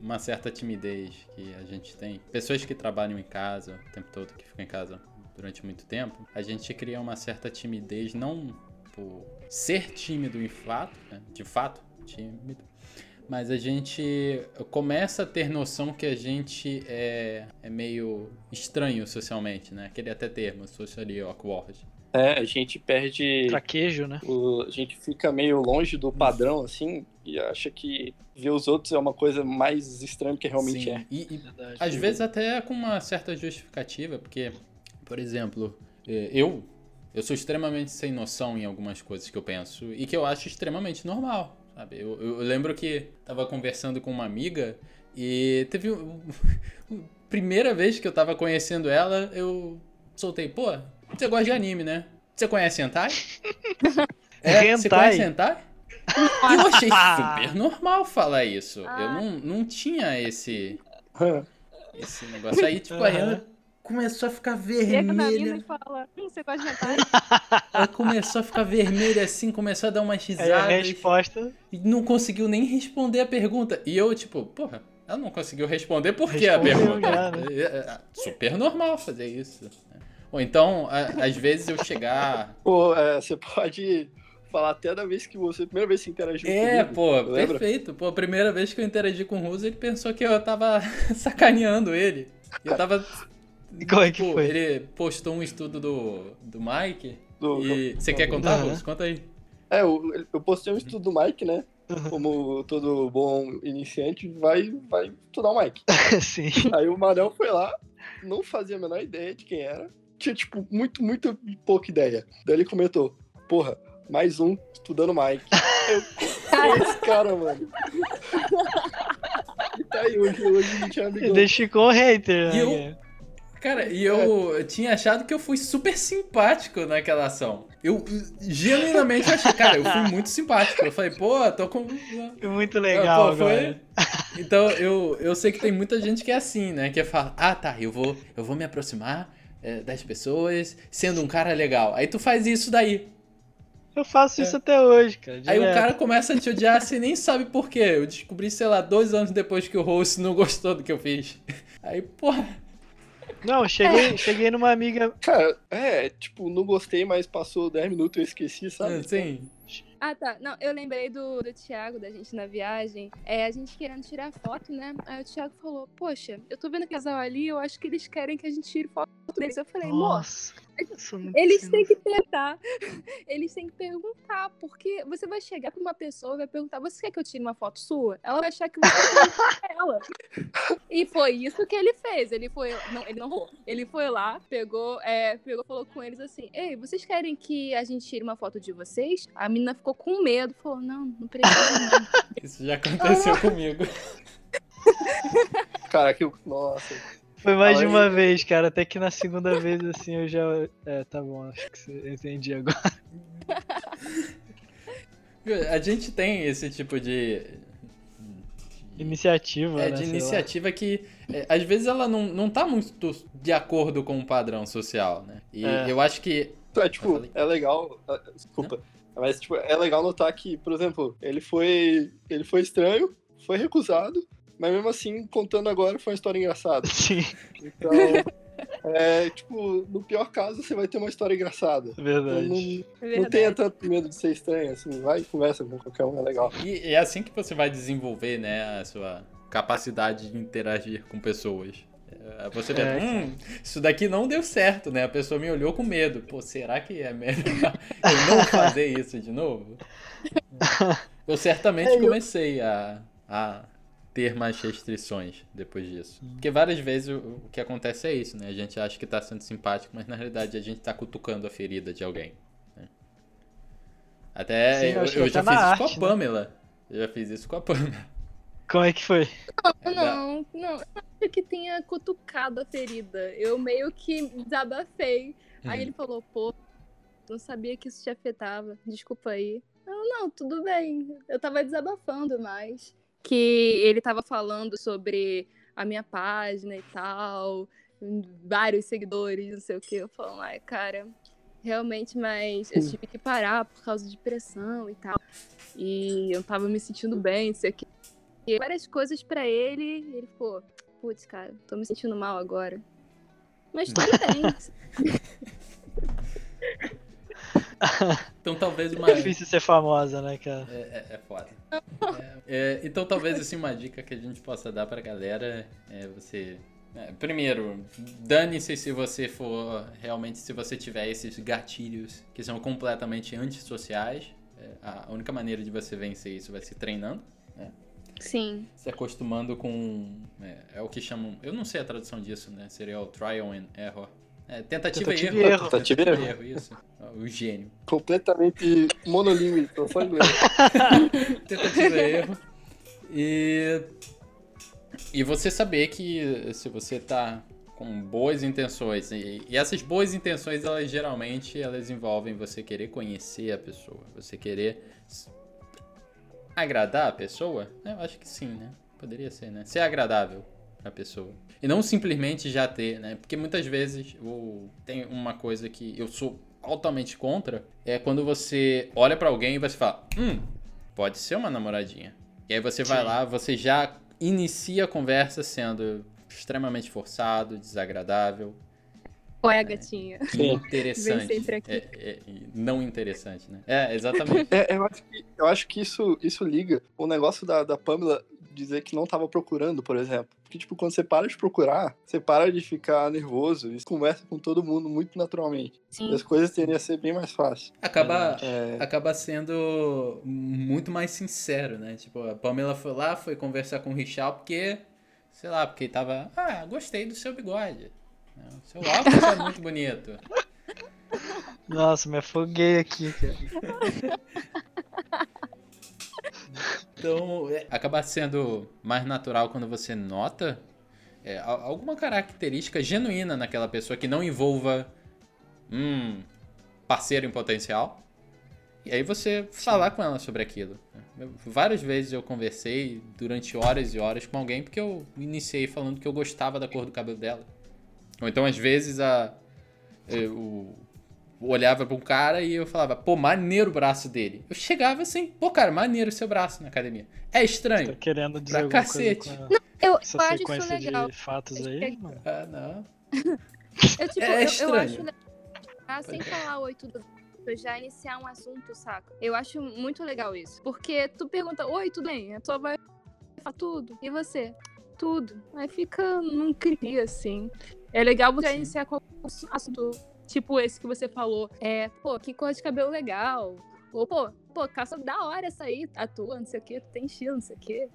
Speaker 1: uma certa timidez que a gente tem. Pessoas que trabalham em casa o tempo todo, que ficam em casa durante muito tempo, a gente cria uma certa timidez, não por ser tímido em fato, né, de fato, tímido, mas a gente começa a ter noção que a gente é, é meio estranho socialmente, né? Aquele até termo, socially awkward.
Speaker 2: É, a gente perde.
Speaker 3: Traquejo, né?
Speaker 2: o- a gente fica meio longe do padrão, assim, e acha que ver os outros é uma coisa mais estranha do que realmente
Speaker 1: Sim,
Speaker 2: é.
Speaker 1: E, e
Speaker 3: Verdade.
Speaker 1: Às vezes até com uma certa justificativa, porque, por exemplo, eh, eu eu sou extremamente sem noção em algumas coisas que eu penso e que eu acho extremamente normal, sabe? Eu, eu lembro que tava conversando com uma amiga e teve um- primeira vez que eu tava conhecendo ela, eu soltei, pô, você gosta de anime, né? Você conhece hentai? É, você
Speaker 3: Hentai?
Speaker 1: conhece hentai? E eu achei super normal falar isso. Eu
Speaker 4: Ah.
Speaker 1: não, não tinha esse esse negócio. Aí, tipo, a. Ana começou a ficar
Speaker 4: Chega na mina
Speaker 1: vermelha.
Speaker 4: e fala, hum, você gosta de jantar?
Speaker 1: Ela começou a ficar vermelha assim, começou a dar umas
Speaker 3: Aí a
Speaker 1: risadas.
Speaker 3: resposta.
Speaker 1: E não conseguiu nem responder a pergunta. E eu, tipo, porra, ela não conseguiu responder por que a pergunta?
Speaker 3: já, né?
Speaker 1: É, é, super normal fazer isso. né? Ou então, a- às vezes eu chegar.
Speaker 2: Pô, é, você pode falar até da vez que você. Primeira vez que interagiu
Speaker 1: É,
Speaker 2: comigo.
Speaker 1: pô,
Speaker 2: lembra?
Speaker 1: perfeito. Pô, a primeira vez que eu interagi com o Russo, ele pensou que eu tava sacaneando ele. Eu tava.
Speaker 3: E como é que
Speaker 1: Pô,
Speaker 3: foi?
Speaker 1: Ele postou um estudo do, do Mike.
Speaker 2: Do-
Speaker 1: E você quer contar. Russo? Conta aí.
Speaker 2: É, eu, eu postei um estudo do Mike, né? Como todo bom iniciante, vai, vai estudar o Mike.
Speaker 3: Sim.
Speaker 2: Aí o Manel foi lá, não fazia a menor ideia de quem era. Tinha, tipo, muito, muito pouca ideia. Daí ele comentou, porra, mais um estudando Mike. Eu, é esse cara, mano? E tá aí, hoje, hoje não tinha
Speaker 3: Ele
Speaker 2: amigão.
Speaker 3: ficou hater, né?
Speaker 1: E eu-
Speaker 3: cara?
Speaker 1: E eu tinha achado que eu fui super simpático naquela ação. Eu genuinamente achei, cara, eu fui muito simpático. Eu falei, pô, tô com.
Speaker 3: Foi muito legal
Speaker 1: Ah, pô, foi-. Então, eu, eu sei que tem muita gente que é assim, né? Que fala, ah, tá, eu vou, eu vou me aproximar é, das pessoas sendo um cara legal. Aí tu faz isso daí.
Speaker 3: Eu faço isso até hoje, cara.
Speaker 1: Aí o
Speaker 3: direto.
Speaker 1: cara começa a te odiar, você nem sabe por quê. Eu descobri, sei lá, dois anos depois que o host não gostou do que eu fiz. Aí, porra.
Speaker 3: Não, cheguei, cheguei numa amiga.
Speaker 2: Cara, é, tipo, não gostei, mas passou 10 minutos e eu esqueci, sabe?
Speaker 1: Sim.
Speaker 4: Ah, tá. Não, eu lembrei do, do Thiago, da gente na viagem. É, a gente querendo tirar foto, né? Aí o Thiago falou, poxa, eu tô vendo o casal ali, eu acho que eles querem que a gente tire foto deles. Eu falei, moço,
Speaker 3: muito
Speaker 4: eles têm que perguntar. Eles têm que perguntar, porque você vai chegar pra uma pessoa e vai perguntar, você quer que eu tire uma foto sua? Ela vai achar que você é ela. E foi isso que ele fez. Ele foi. Não, ele não rolou. Ele foi lá, pegou, é, pegou, falou com eles assim: Ei, vocês querem que a gente tire uma foto de vocês? A menina ficou com medo, falou: Não, não precisa. Não.
Speaker 1: Isso já aconteceu comigo.
Speaker 2: Cara, que. Nossa.
Speaker 3: Foi mais de uma vez, cara. Até que na segunda vez, assim, eu já. É, tá bom, acho que você entendi agora.
Speaker 1: A gente tem esse tipo de.
Speaker 3: Iniciativa,
Speaker 1: É,
Speaker 3: né?
Speaker 1: de
Speaker 3: lá.
Speaker 1: iniciativa que, é, às vezes, ela não, não tá muito de acordo com o padrão social, né? E
Speaker 3: É.
Speaker 1: eu acho que.
Speaker 2: É,
Speaker 1: Eu
Speaker 2: tipo, é legal. ah, Desculpa. Mas, tipo, é legal notar que, por exemplo, ele foi. Ele foi estranho, foi recusado, mas mesmo assim, contando agora, foi uma história engraçada.
Speaker 3: Sim,
Speaker 2: Então, é, tipo, no pior caso, você vai ter uma história engraçada. Então,
Speaker 3: verdade.
Speaker 2: não,
Speaker 4: É
Speaker 2: não
Speaker 4: verdade.
Speaker 2: tenha tanto medo de ser estranho, assim, vai e conversa com qualquer um, é legal.
Speaker 1: E é assim que você vai desenvolver, né, a sua capacidade de interagir com pessoas. É, Você vê,
Speaker 3: É.
Speaker 1: hum, isso daqui não deu certo, né? A pessoa me olhou com medo. Pô, será que é melhor eu não fazer isso de novo? Eu certamente
Speaker 2: É, eu-
Speaker 1: comecei a, a ter mais restrições depois disso. Porque várias vezes o, o que acontece é isso, né? A gente acha que tá sendo simpático, mas na realidade a gente tá cutucando a ferida de alguém. né? Até
Speaker 3: Sim, eu
Speaker 1: eu, eu já fiz isso
Speaker 3: arte,
Speaker 1: com a
Speaker 3: né?
Speaker 1: Pamela. Eu já fiz isso com a Pamela.
Speaker 3: Como é que foi?
Speaker 1: Da-
Speaker 4: Não, não, eu não acho que tenha cutucado a ferida. Eu meio que desabafei. Aí
Speaker 1: Uhum.
Speaker 4: ele falou, pô, não sabia que isso te afetava. Desculpa aí. Eu, não, tudo bem. Eu tava desabafando mais. Que ele tava falando sobre a minha página e tal. Vários seguidores, não sei o que. Eu falo, ai, cara, realmente, mas eu tive que parar por causa de pressão e tal. E eu tava me sentindo bem, não sei o que. E várias coisas pra ele, e ele ficou, putz, cara, tô me sentindo mal agora. Mas tudo bem.
Speaker 1: Então talvez uma.
Speaker 3: É difícil ser famosa, né, cara?
Speaker 1: É, é, é foda. É, é, então talvez assim uma dica que a gente possa dar pra galera é você. é, primeiro, dane-se se você for realmente se você tiver esses gatilhos que são completamente antissociais. É, a única maneira de você vencer isso vai ser treinando,
Speaker 4: Sim.
Speaker 1: se acostumando com. É, é o que chamam. Eu não sei a tradução disso, né? Seria o trial and error. É, tentativa,
Speaker 3: Tentativa
Speaker 1: e erro.
Speaker 3: erro.
Speaker 2: Tentativa e erro.
Speaker 1: isso. O gênio.
Speaker 2: Completamente monolíngue, só inglês.
Speaker 1: tentativa e erro. E, e você saber que se você tá com boas intenções, e, e essas boas intenções, elas geralmente elas envolvem você querer conhecer a pessoa, você querer agradar a pessoa, eu acho que sim, né? Poderia ser, né? Ser agradável a pessoa. E não simplesmente já ter, né? Porque muitas vezes o, tem uma coisa que eu sou altamente contra, é quando você olha pra alguém e você fala, hum, pode ser uma namoradinha. E aí você vai
Speaker 3: Sim.
Speaker 1: lá, você já inicia a conversa sendo extremamente forçado, desagradável,
Speaker 4: Qual é a gatinha?
Speaker 2: Sim.
Speaker 1: interessante.
Speaker 4: Vem sempre aqui.
Speaker 1: É, é, não interessante, né? É, exatamente.
Speaker 2: É, eu acho que, eu acho que isso, isso liga o negócio da, da Pamela dizer que não tava procurando, por exemplo. Porque, tipo, quando você para de procurar, você para de ficar nervoso e conversa com todo mundo muito naturalmente. E
Speaker 4: Sim.
Speaker 2: as coisas tendem a ser bem mais fáceis.
Speaker 1: Acaba,
Speaker 2: É,
Speaker 1: acaba sendo muito mais sincero, né? Tipo, a Pamela foi lá, foi conversar com o Richard porque, sei lá, porque tava, ah, gostei do seu bigode. né? O seu óculos é muito bonito.
Speaker 3: Nossa, me afoguei aqui, cara.
Speaker 1: Então, é, acaba sendo mais natural quando você nota é, al- alguma característica genuína naquela pessoa que não envolva um parceiro em potencial. E aí você falar com ela sobre aquilo. Várias vezes eu conversei durante horas e horas com alguém porque eu iniciei falando que eu gostava da cor do cabelo dela. Ou então, às vezes, a, eu olhava pra um cara e eu falava, pô, maneiro o braço dele. Eu chegava assim, pô, cara, maneiro o seu braço na academia. É
Speaker 3: Tá
Speaker 1: estranho.
Speaker 3: querendo dizer
Speaker 1: Pra cacete.
Speaker 3: coisa com
Speaker 4: Eu,
Speaker 3: essa
Speaker 4: eu acho isso
Speaker 3: sequência
Speaker 4: legal.
Speaker 3: de fatos aí, mano?
Speaker 1: Ah, não.
Speaker 4: Eu, tipo,
Speaker 1: É
Speaker 4: eu, eu
Speaker 1: estranho.
Speaker 4: acho legal, ah, sem falar oi, tudo bem, já iniciar um assunto, saca? Eu acho muito legal isso. Porque tu pergunta, oi, tudo bem? A tua vai falar tudo. E você? Tudo. Aí fica num cria, assim. É legal você
Speaker 1: Sim.
Speaker 4: iniciar com assunto tipo esse que você falou. É, pô, que cor de cabelo legal. Ou, pô, pô, calça da hora essa aí, a tua, não sei o quê, tu tem estilo, não sei o quê.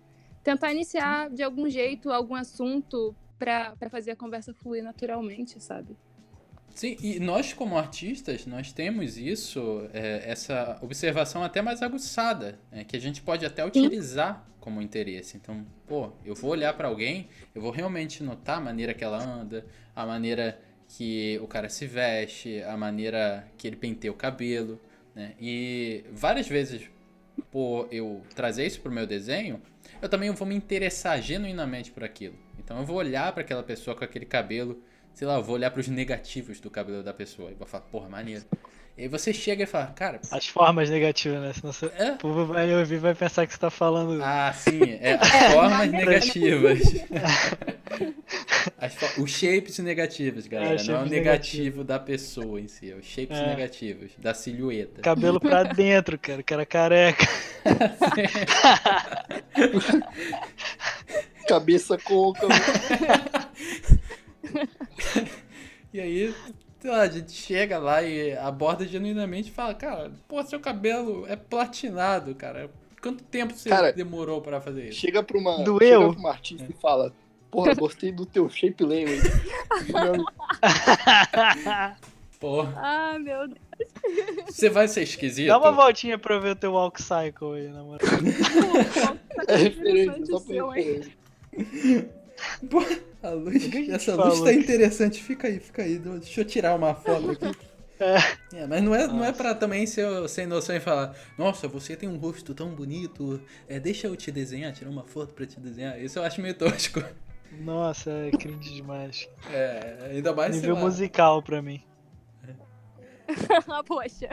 Speaker 4: Tentar iniciar de algum jeito algum assunto pra fazer a conversa fluir naturalmente, sabe?
Speaker 1: Sim, e nós como artistas, nós temos isso, é, essa observação até mais aguçada, né, que a gente pode até utilizar como interesse. Então, pô, eu vou olhar pra alguém, eu vou realmente notar a maneira que ela anda, a maneira que o cara se veste, a maneira que ele penteia o cabelo, né? E várias vezes, por eu trazer isso pro meu desenho, eu também vou me interessar genuinamente por aquilo. Então eu vou olhar pra aquela pessoa com aquele cabelo sei lá, eu vou olhar pros negativos do cabelo da pessoa e vou falar, porra, maneiro. E aí você chega e fala, cara,
Speaker 3: As formas negativas, né? Senão você...
Speaker 1: é?
Speaker 3: o povo vai ouvir e vai pensar que você tá falando.
Speaker 1: Ah, sim, é as formas negativas. As fo- os shapes negativos, galera.
Speaker 3: É,
Speaker 1: não é o
Speaker 3: shapes
Speaker 1: negativo da pessoa em si, é os shapes
Speaker 3: É.
Speaker 1: negativos, da silhueta.
Speaker 3: Cabelo pra dentro, cara. O cara careca.
Speaker 2: Cabeça coca.
Speaker 1: E aí, lá, a gente chega lá e aborda genuinamente e fala, cara, pô, seu cabelo é platinado, cara. Quanto tempo você
Speaker 2: Cara,
Speaker 1: demorou pra fazer isso?
Speaker 2: Chega pra uma,
Speaker 3: Doeu.
Speaker 2: chega pra uma artista e fala: Porra, gostei do teu shape language.
Speaker 1: Porra,
Speaker 4: Ah, meu Deus.
Speaker 1: você vai ser esquisito?
Speaker 3: Dá uma voltinha pra ver o teu walk cycle aí, na moral.
Speaker 2: é referência, só
Speaker 4: Seu,
Speaker 2: pra referência.
Speaker 1: A luz,
Speaker 3: te
Speaker 1: essa luz tá
Speaker 3: que-
Speaker 1: interessante. Fica aí, fica aí. Deixa eu tirar uma foto aqui.
Speaker 3: É.
Speaker 1: É, mas não é, não é pra também ser sem noção e falar, nossa, você tem um rosto tão bonito, é, deixa eu te desenhar, tirar uma foto pra te desenhar. Isso eu acho meio tosco.
Speaker 3: Nossa, é cringe demais.
Speaker 1: É, ainda mais
Speaker 3: Nível musical pra mim.
Speaker 4: Ah, poxa.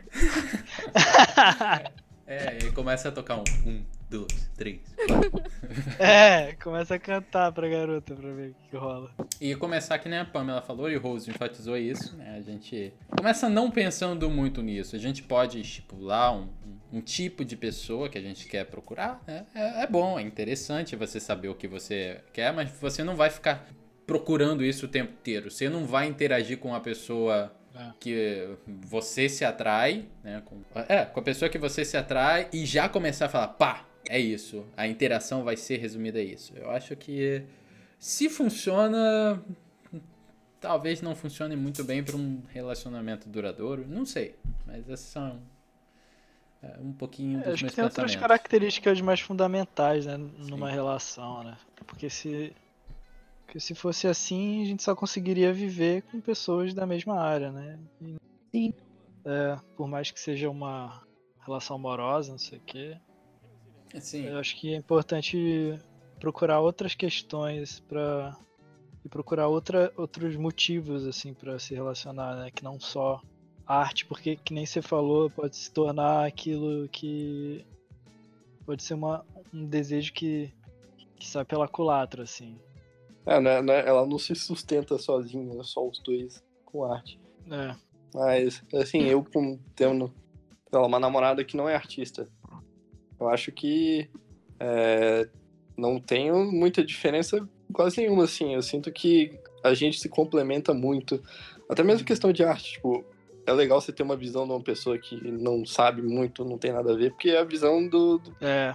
Speaker 1: É, e começa a tocar um, um, dois, três, quatro.
Speaker 3: É, começa a cantar pra garota pra ver o que, rola.
Speaker 1: E começar que nem a Pamela falou, e o Rose enfatizou isso, né? A gente começa não pensando muito nisso. A gente pode estipular um, um- um tipo de pessoa que a gente quer procurar. né? É, é bom, é interessante você saber o que você quer, mas você não vai ficar procurando isso o tempo inteiro. Você não vai interagir com a pessoa
Speaker 3: É.
Speaker 1: que você se atrai, né? Com, é, com a pessoa que você se atrai e já começar a falar, pá, é isso. A interação vai ser resumida a isso. Eu acho que se funciona, talvez não funcione muito bem para um relacionamento duradouro. Não sei, mas esses são é, um pouquinho dos
Speaker 3: Acho
Speaker 1: meus
Speaker 3: que tem outras características mais fundamentais, né, numa relação, né? Porque se porque se fosse assim, a gente só conseguiria viver com pessoas da mesma área, né? E-
Speaker 4: Sim.
Speaker 3: É, por mais que seja uma relação amorosa, não sei o quê,
Speaker 1: Sim,
Speaker 3: eu acho que é importante procurar outras questões para e procurar outra, outros motivos assim para se relacionar, né? Que não só arte, porque que nem você falou, pode se tornar aquilo que pode ser uma, um desejo que que sai pela culatra, assim.
Speaker 2: É, né, né, ela não se sustenta sozinha, né, só os dois com arte.
Speaker 3: É,
Speaker 2: Mas, assim, eu com tendo uma namorada que não é artista, eu acho que é, não tenho muita diferença quase nenhuma, assim. Eu sinto que a gente se complementa muito. Até mesmo questão de arte, tipo, é legal você ter uma visão de uma pessoa que não sabe muito, não tem nada a ver, porque é a visão do, do-
Speaker 3: é,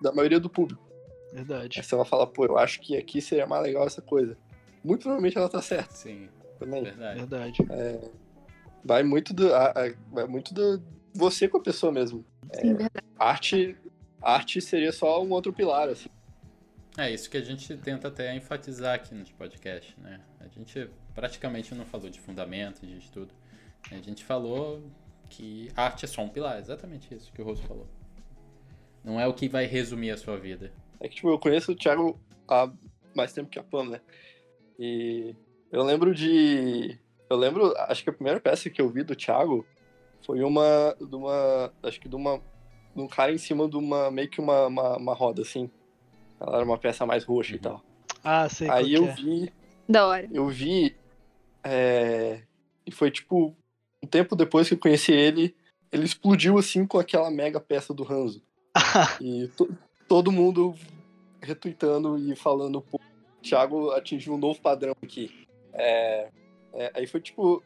Speaker 2: da maioria do público.
Speaker 3: verdade.
Speaker 2: Aí você vai falar, pô, eu acho que aqui seria mais legal essa coisa. Muito provavelmente ela tá certa
Speaker 1: sim,
Speaker 2: também.
Speaker 1: verdade.
Speaker 3: Verdade.
Speaker 2: Vai muito do. a- a- vai muito do você com a pessoa mesmo.
Speaker 4: Sim, verdade.
Speaker 2: Arte, arte seria só um outro pilar, assim.
Speaker 1: É isso que a gente tenta até enfatizar aqui nos podcasts, né? A gente praticamente não falou de fundamentos, de estudo. A gente falou que arte é só um pilar, exatamente isso que o Rosso falou. Não é o que vai resumir a sua vida.
Speaker 2: É que, tipo, eu conheço o Thiago há mais tempo que a Pam, né? E eu lembro de. Eu lembro, acho que a primeira peça que eu vi do Thiago foi uma. de uma. Acho que de uma. de um cara em cima de uma. meio que uma, uma, uma roda, assim. Ela era uma peça mais roxa e
Speaker 1: Uhum.
Speaker 2: tal.
Speaker 3: Ah, sei
Speaker 2: Aí eu
Speaker 3: é.
Speaker 2: vi.
Speaker 4: Da hora.
Speaker 2: Eu vi É, e foi tipo, um tempo depois que eu conheci ele, ele explodiu assim com aquela mega peça do Hanzo. e to, todo mundo retweetando e falando, pô, o Thiago atingiu um novo padrão aqui. É, é, aí foi tipo,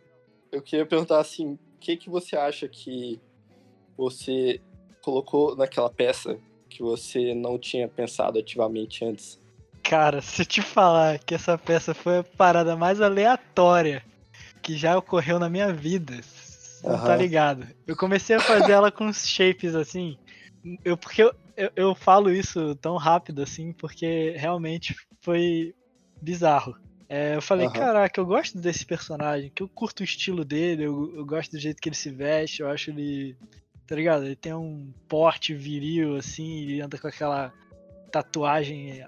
Speaker 2: eu queria perguntar assim, que que você acha que você colocou naquela peça que você não tinha pensado ativamente antes?
Speaker 3: Cara, se eu te falar que essa peça foi a parada mais aleatória que já ocorreu na minha vida, não tá ligado? Eu comecei a fazer ela com os shapes assim. Eu, porque eu, eu, eu falo isso tão rápido assim, porque realmente foi bizarro. É, eu falei,
Speaker 2: Aham.
Speaker 3: caraca, eu gosto desse personagem, que eu curto o estilo dele, eu, eu gosto do jeito que ele se veste, eu acho ele. Tá ligado? Ele tem um porte viril, assim, ele anda com aquela tatuagem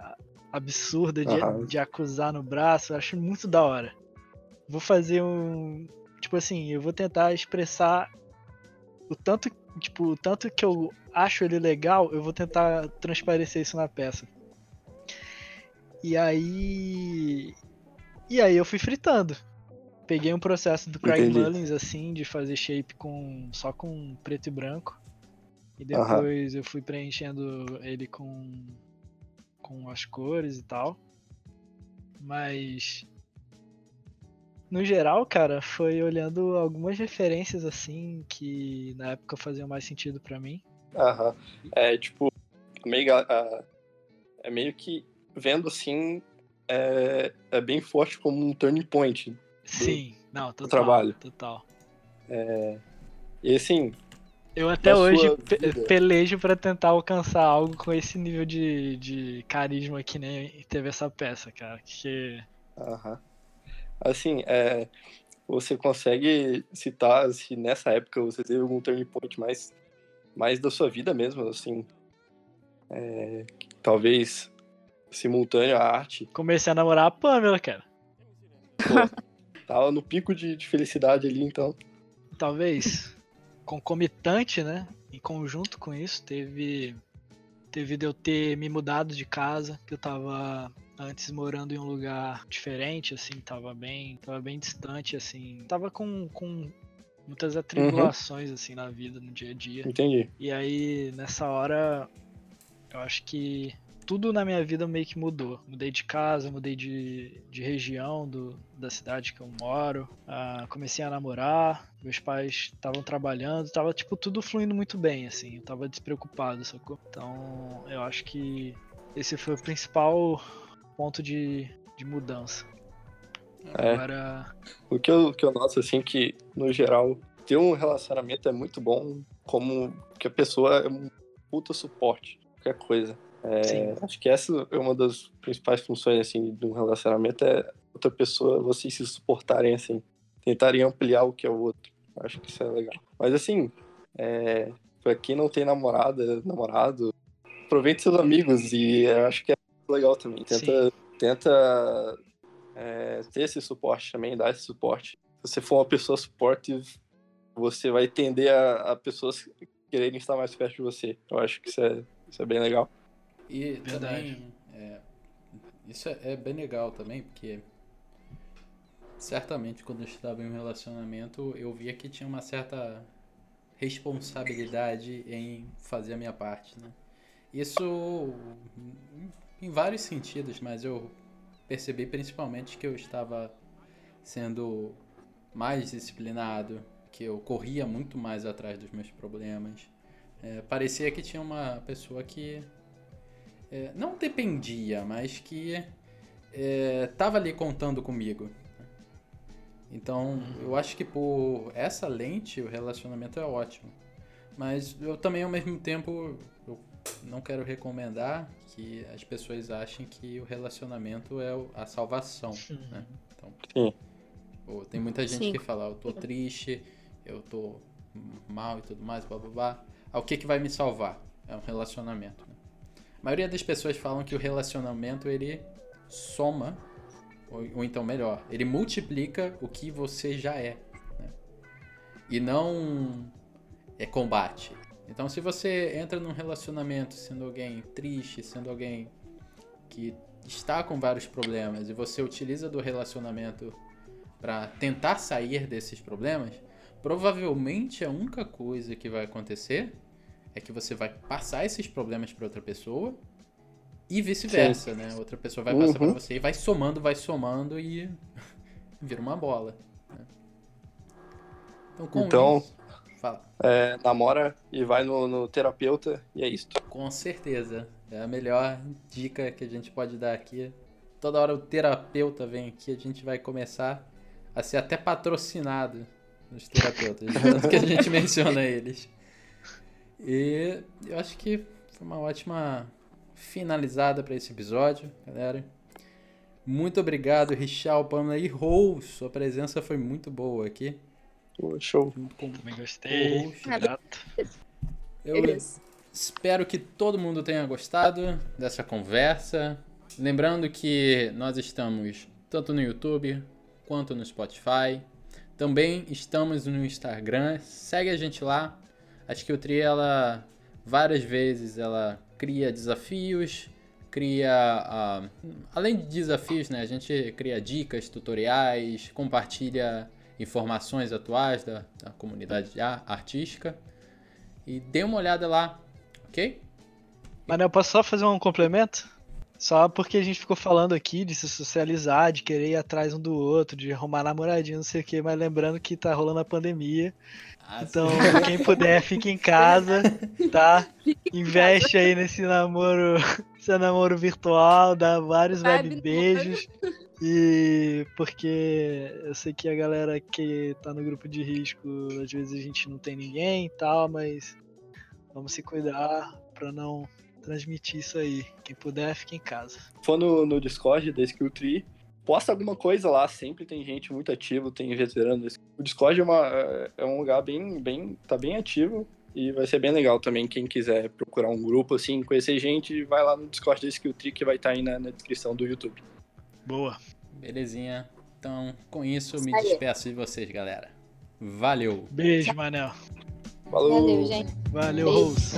Speaker 3: absurda de,
Speaker 2: Aham.
Speaker 3: de acusar no braço, eu acho muito da hora. Vou fazer um. Tipo assim, eu vou tentar expressar o tanto, tipo, o tanto que eu acho ele legal, eu vou tentar transparecer isso na peça. E aí. E aí eu fui fritando. Peguei um processo do Craig
Speaker 2: Entendi.
Speaker 3: Mullins, assim, de fazer shape com só com preto e branco. E depois eu fui preenchendo ele com, com as cores e tal. Mas. No geral, cara, foi olhando algumas referências assim que na época faziam mais sentido pra mim.
Speaker 2: Aham. É tipo, meio, ah, é meio que vendo assim, é, é bem forte como um turning point.
Speaker 3: Sim, não, total.
Speaker 2: trabalho.
Speaker 3: Total.
Speaker 2: E assim,
Speaker 3: Eu até hoje
Speaker 2: vida.
Speaker 3: pelejo pra tentar alcançar algo com esse nível de, de carisma que nem teve essa peça, cara. Que
Speaker 2: aham. assim, é, você consegue citar se nessa época você teve algum turning point mais, mais da sua vida mesmo, assim, é, talvez simultâneo à arte,
Speaker 3: comecei a namorar a Pamela, cara.
Speaker 2: tava no pico de, de felicidade ali, então.
Speaker 3: Talvez concomitante, né? Em conjunto com isso, teve teve de eu ter me mudado de casa, que eu tava antes morando em um lugar diferente, assim, tava bem, tava bem distante, assim, tava com, com muitas atribulações assim na vida, no dia a dia.
Speaker 2: Entendi.
Speaker 3: E aí, nessa hora, eu acho que tudo na minha vida meio que mudou. Mudei de casa, mudei de, de região do, da cidade que eu moro. ah, comecei a namorar, meus pais estavam trabalhando, tava tipo tudo fluindo muito bem, assim. Eu tava despreocupado, sacou? Então, eu acho que esse foi o principal ponto de, de mudança.
Speaker 2: É.
Speaker 3: Agora,
Speaker 2: O que eu, que eu noto, assim, que, no geral, ter um relacionamento é muito bom, como que a pessoa é um puta suporte, qualquer coisa. É,
Speaker 3: Sim.
Speaker 2: acho que essa é uma das principais funções, assim, de um relacionamento, é outra pessoa, vocês se suportarem, assim, tentarem ampliar o que é o outro. Acho que isso é legal. Mas, assim, é, pra quem não tem namorada, namorado, aproveite seus amigos e eu acho que é legal também. Tenta, tenta é, ter esse suporte também, dar esse suporte. Se você for uma pessoa supportive, você vai tender a, a pessoas quererem estar mais perto de você. Eu acho que isso é, isso é bem legal.
Speaker 1: E
Speaker 3: Verdade.
Speaker 1: também, é, isso é, é bem legal também, porque certamente quando eu estava em um relacionamento, eu via que tinha uma certa responsabilidade em fazer a minha parte, né? Isso em vários sentidos, mas eu percebi principalmente que eu estava sendo mais disciplinado, que eu corria muito mais atrás dos meus problemas. É, parecia que tinha uma pessoa que é, não dependia, mas que estava ali contando comigo. Então, eu acho que por essa lente o relacionamento é ótimo. Mas eu também, ao mesmo tempo, eu não quero recomendar que as pessoas achem que o relacionamento é a salvação, né? Então,
Speaker 2: Sim.
Speaker 1: pô, tem muita gente
Speaker 4: Sim.
Speaker 1: que fala, eu tô triste, eu tô mal e tudo mais, blá blá blá. Ah, o que que vai me salvar? É um relacionamento, né? A maioria das pessoas falam que o relacionamento, ele soma, ou, ou então melhor, ele multiplica o que você já é, né? E não é combate. Então, se você entra num relacionamento sendo alguém triste, sendo alguém que está com vários problemas e você utiliza do relacionamento para tentar sair desses problemas, provavelmente a única coisa que vai acontecer é que você vai passar esses problemas para outra pessoa e vice-versa, né? Outra pessoa vai passar
Speaker 2: Uhum.
Speaker 1: para você e vai somando, vai somando e vira uma bola. né? Então, com
Speaker 2: Então-
Speaker 1: isso, fala.
Speaker 2: É, namora e vai no, no terapeuta e é isso.
Speaker 1: Com certeza. É a melhor dica que a gente pode dar aqui. Toda hora o terapeuta vem aqui, a gente vai começar a ser até patrocinado nos terapeutas, tanto que a gente menciona eles. E eu acho que foi uma ótima finalizada para esse episódio, galera. Muito obrigado, Richard, Pamela e Rose. Sua presença foi muito boa aqui.
Speaker 2: Pô, show.
Speaker 3: Também gostei.
Speaker 1: Poxa.
Speaker 3: Grato.
Speaker 1: eu. Espero que todo mundo tenha gostado dessa conversa. Lembrando que nós estamos tanto no YouTube quanto no Spotify. Também estamos no Instagram. Segue a gente lá. Que o Tri, ela várias vezes ela cria desafios, cria ah, além de desafios, né? A gente cria dicas, tutoriais, compartilha informações atuais da, da comunidade a- artística. E dê uma olhada lá, ok?
Speaker 3: Mas eu posso só fazer um complemento? Só porque a gente ficou falando aqui de se socializar, de querer ir atrás um do outro, de arrumar namoradinho, não sei o que, mas lembrando que tá rolando a pandemia.
Speaker 1: Ah,
Speaker 3: Então, quem puder, fique em casa, tá? Investe aí nesse namoro, seu namoro virtual, dá vários
Speaker 4: Vai
Speaker 3: web
Speaker 4: abrir
Speaker 3: beijos. E porque eu sei que a galera que tá no grupo de risco, às vezes a gente não tem ninguém e tal, mas vamos se cuidar pra não transmitir isso aí. Quem puder, fique em casa.
Speaker 2: for no, no Discord da Skill Tree, posta alguma coisa lá, sempre tem gente muito ativa, tem veterano. O Discord é, uma, é um lugar bem, bem, tá bem ativo e vai ser bem legal também, quem quiser procurar um grupo assim, conhecer gente, vai lá no Discord da Skill Tree que vai estar aí na, na descrição do YouTube.
Speaker 3: Boa.
Speaker 1: Belezinha. Então, com isso, eu me despeço de vocês, galera. Valeu!
Speaker 3: Beijo, Manel.
Speaker 2: Falou!
Speaker 4: Valeu, gente.
Speaker 3: Valeu. Rose.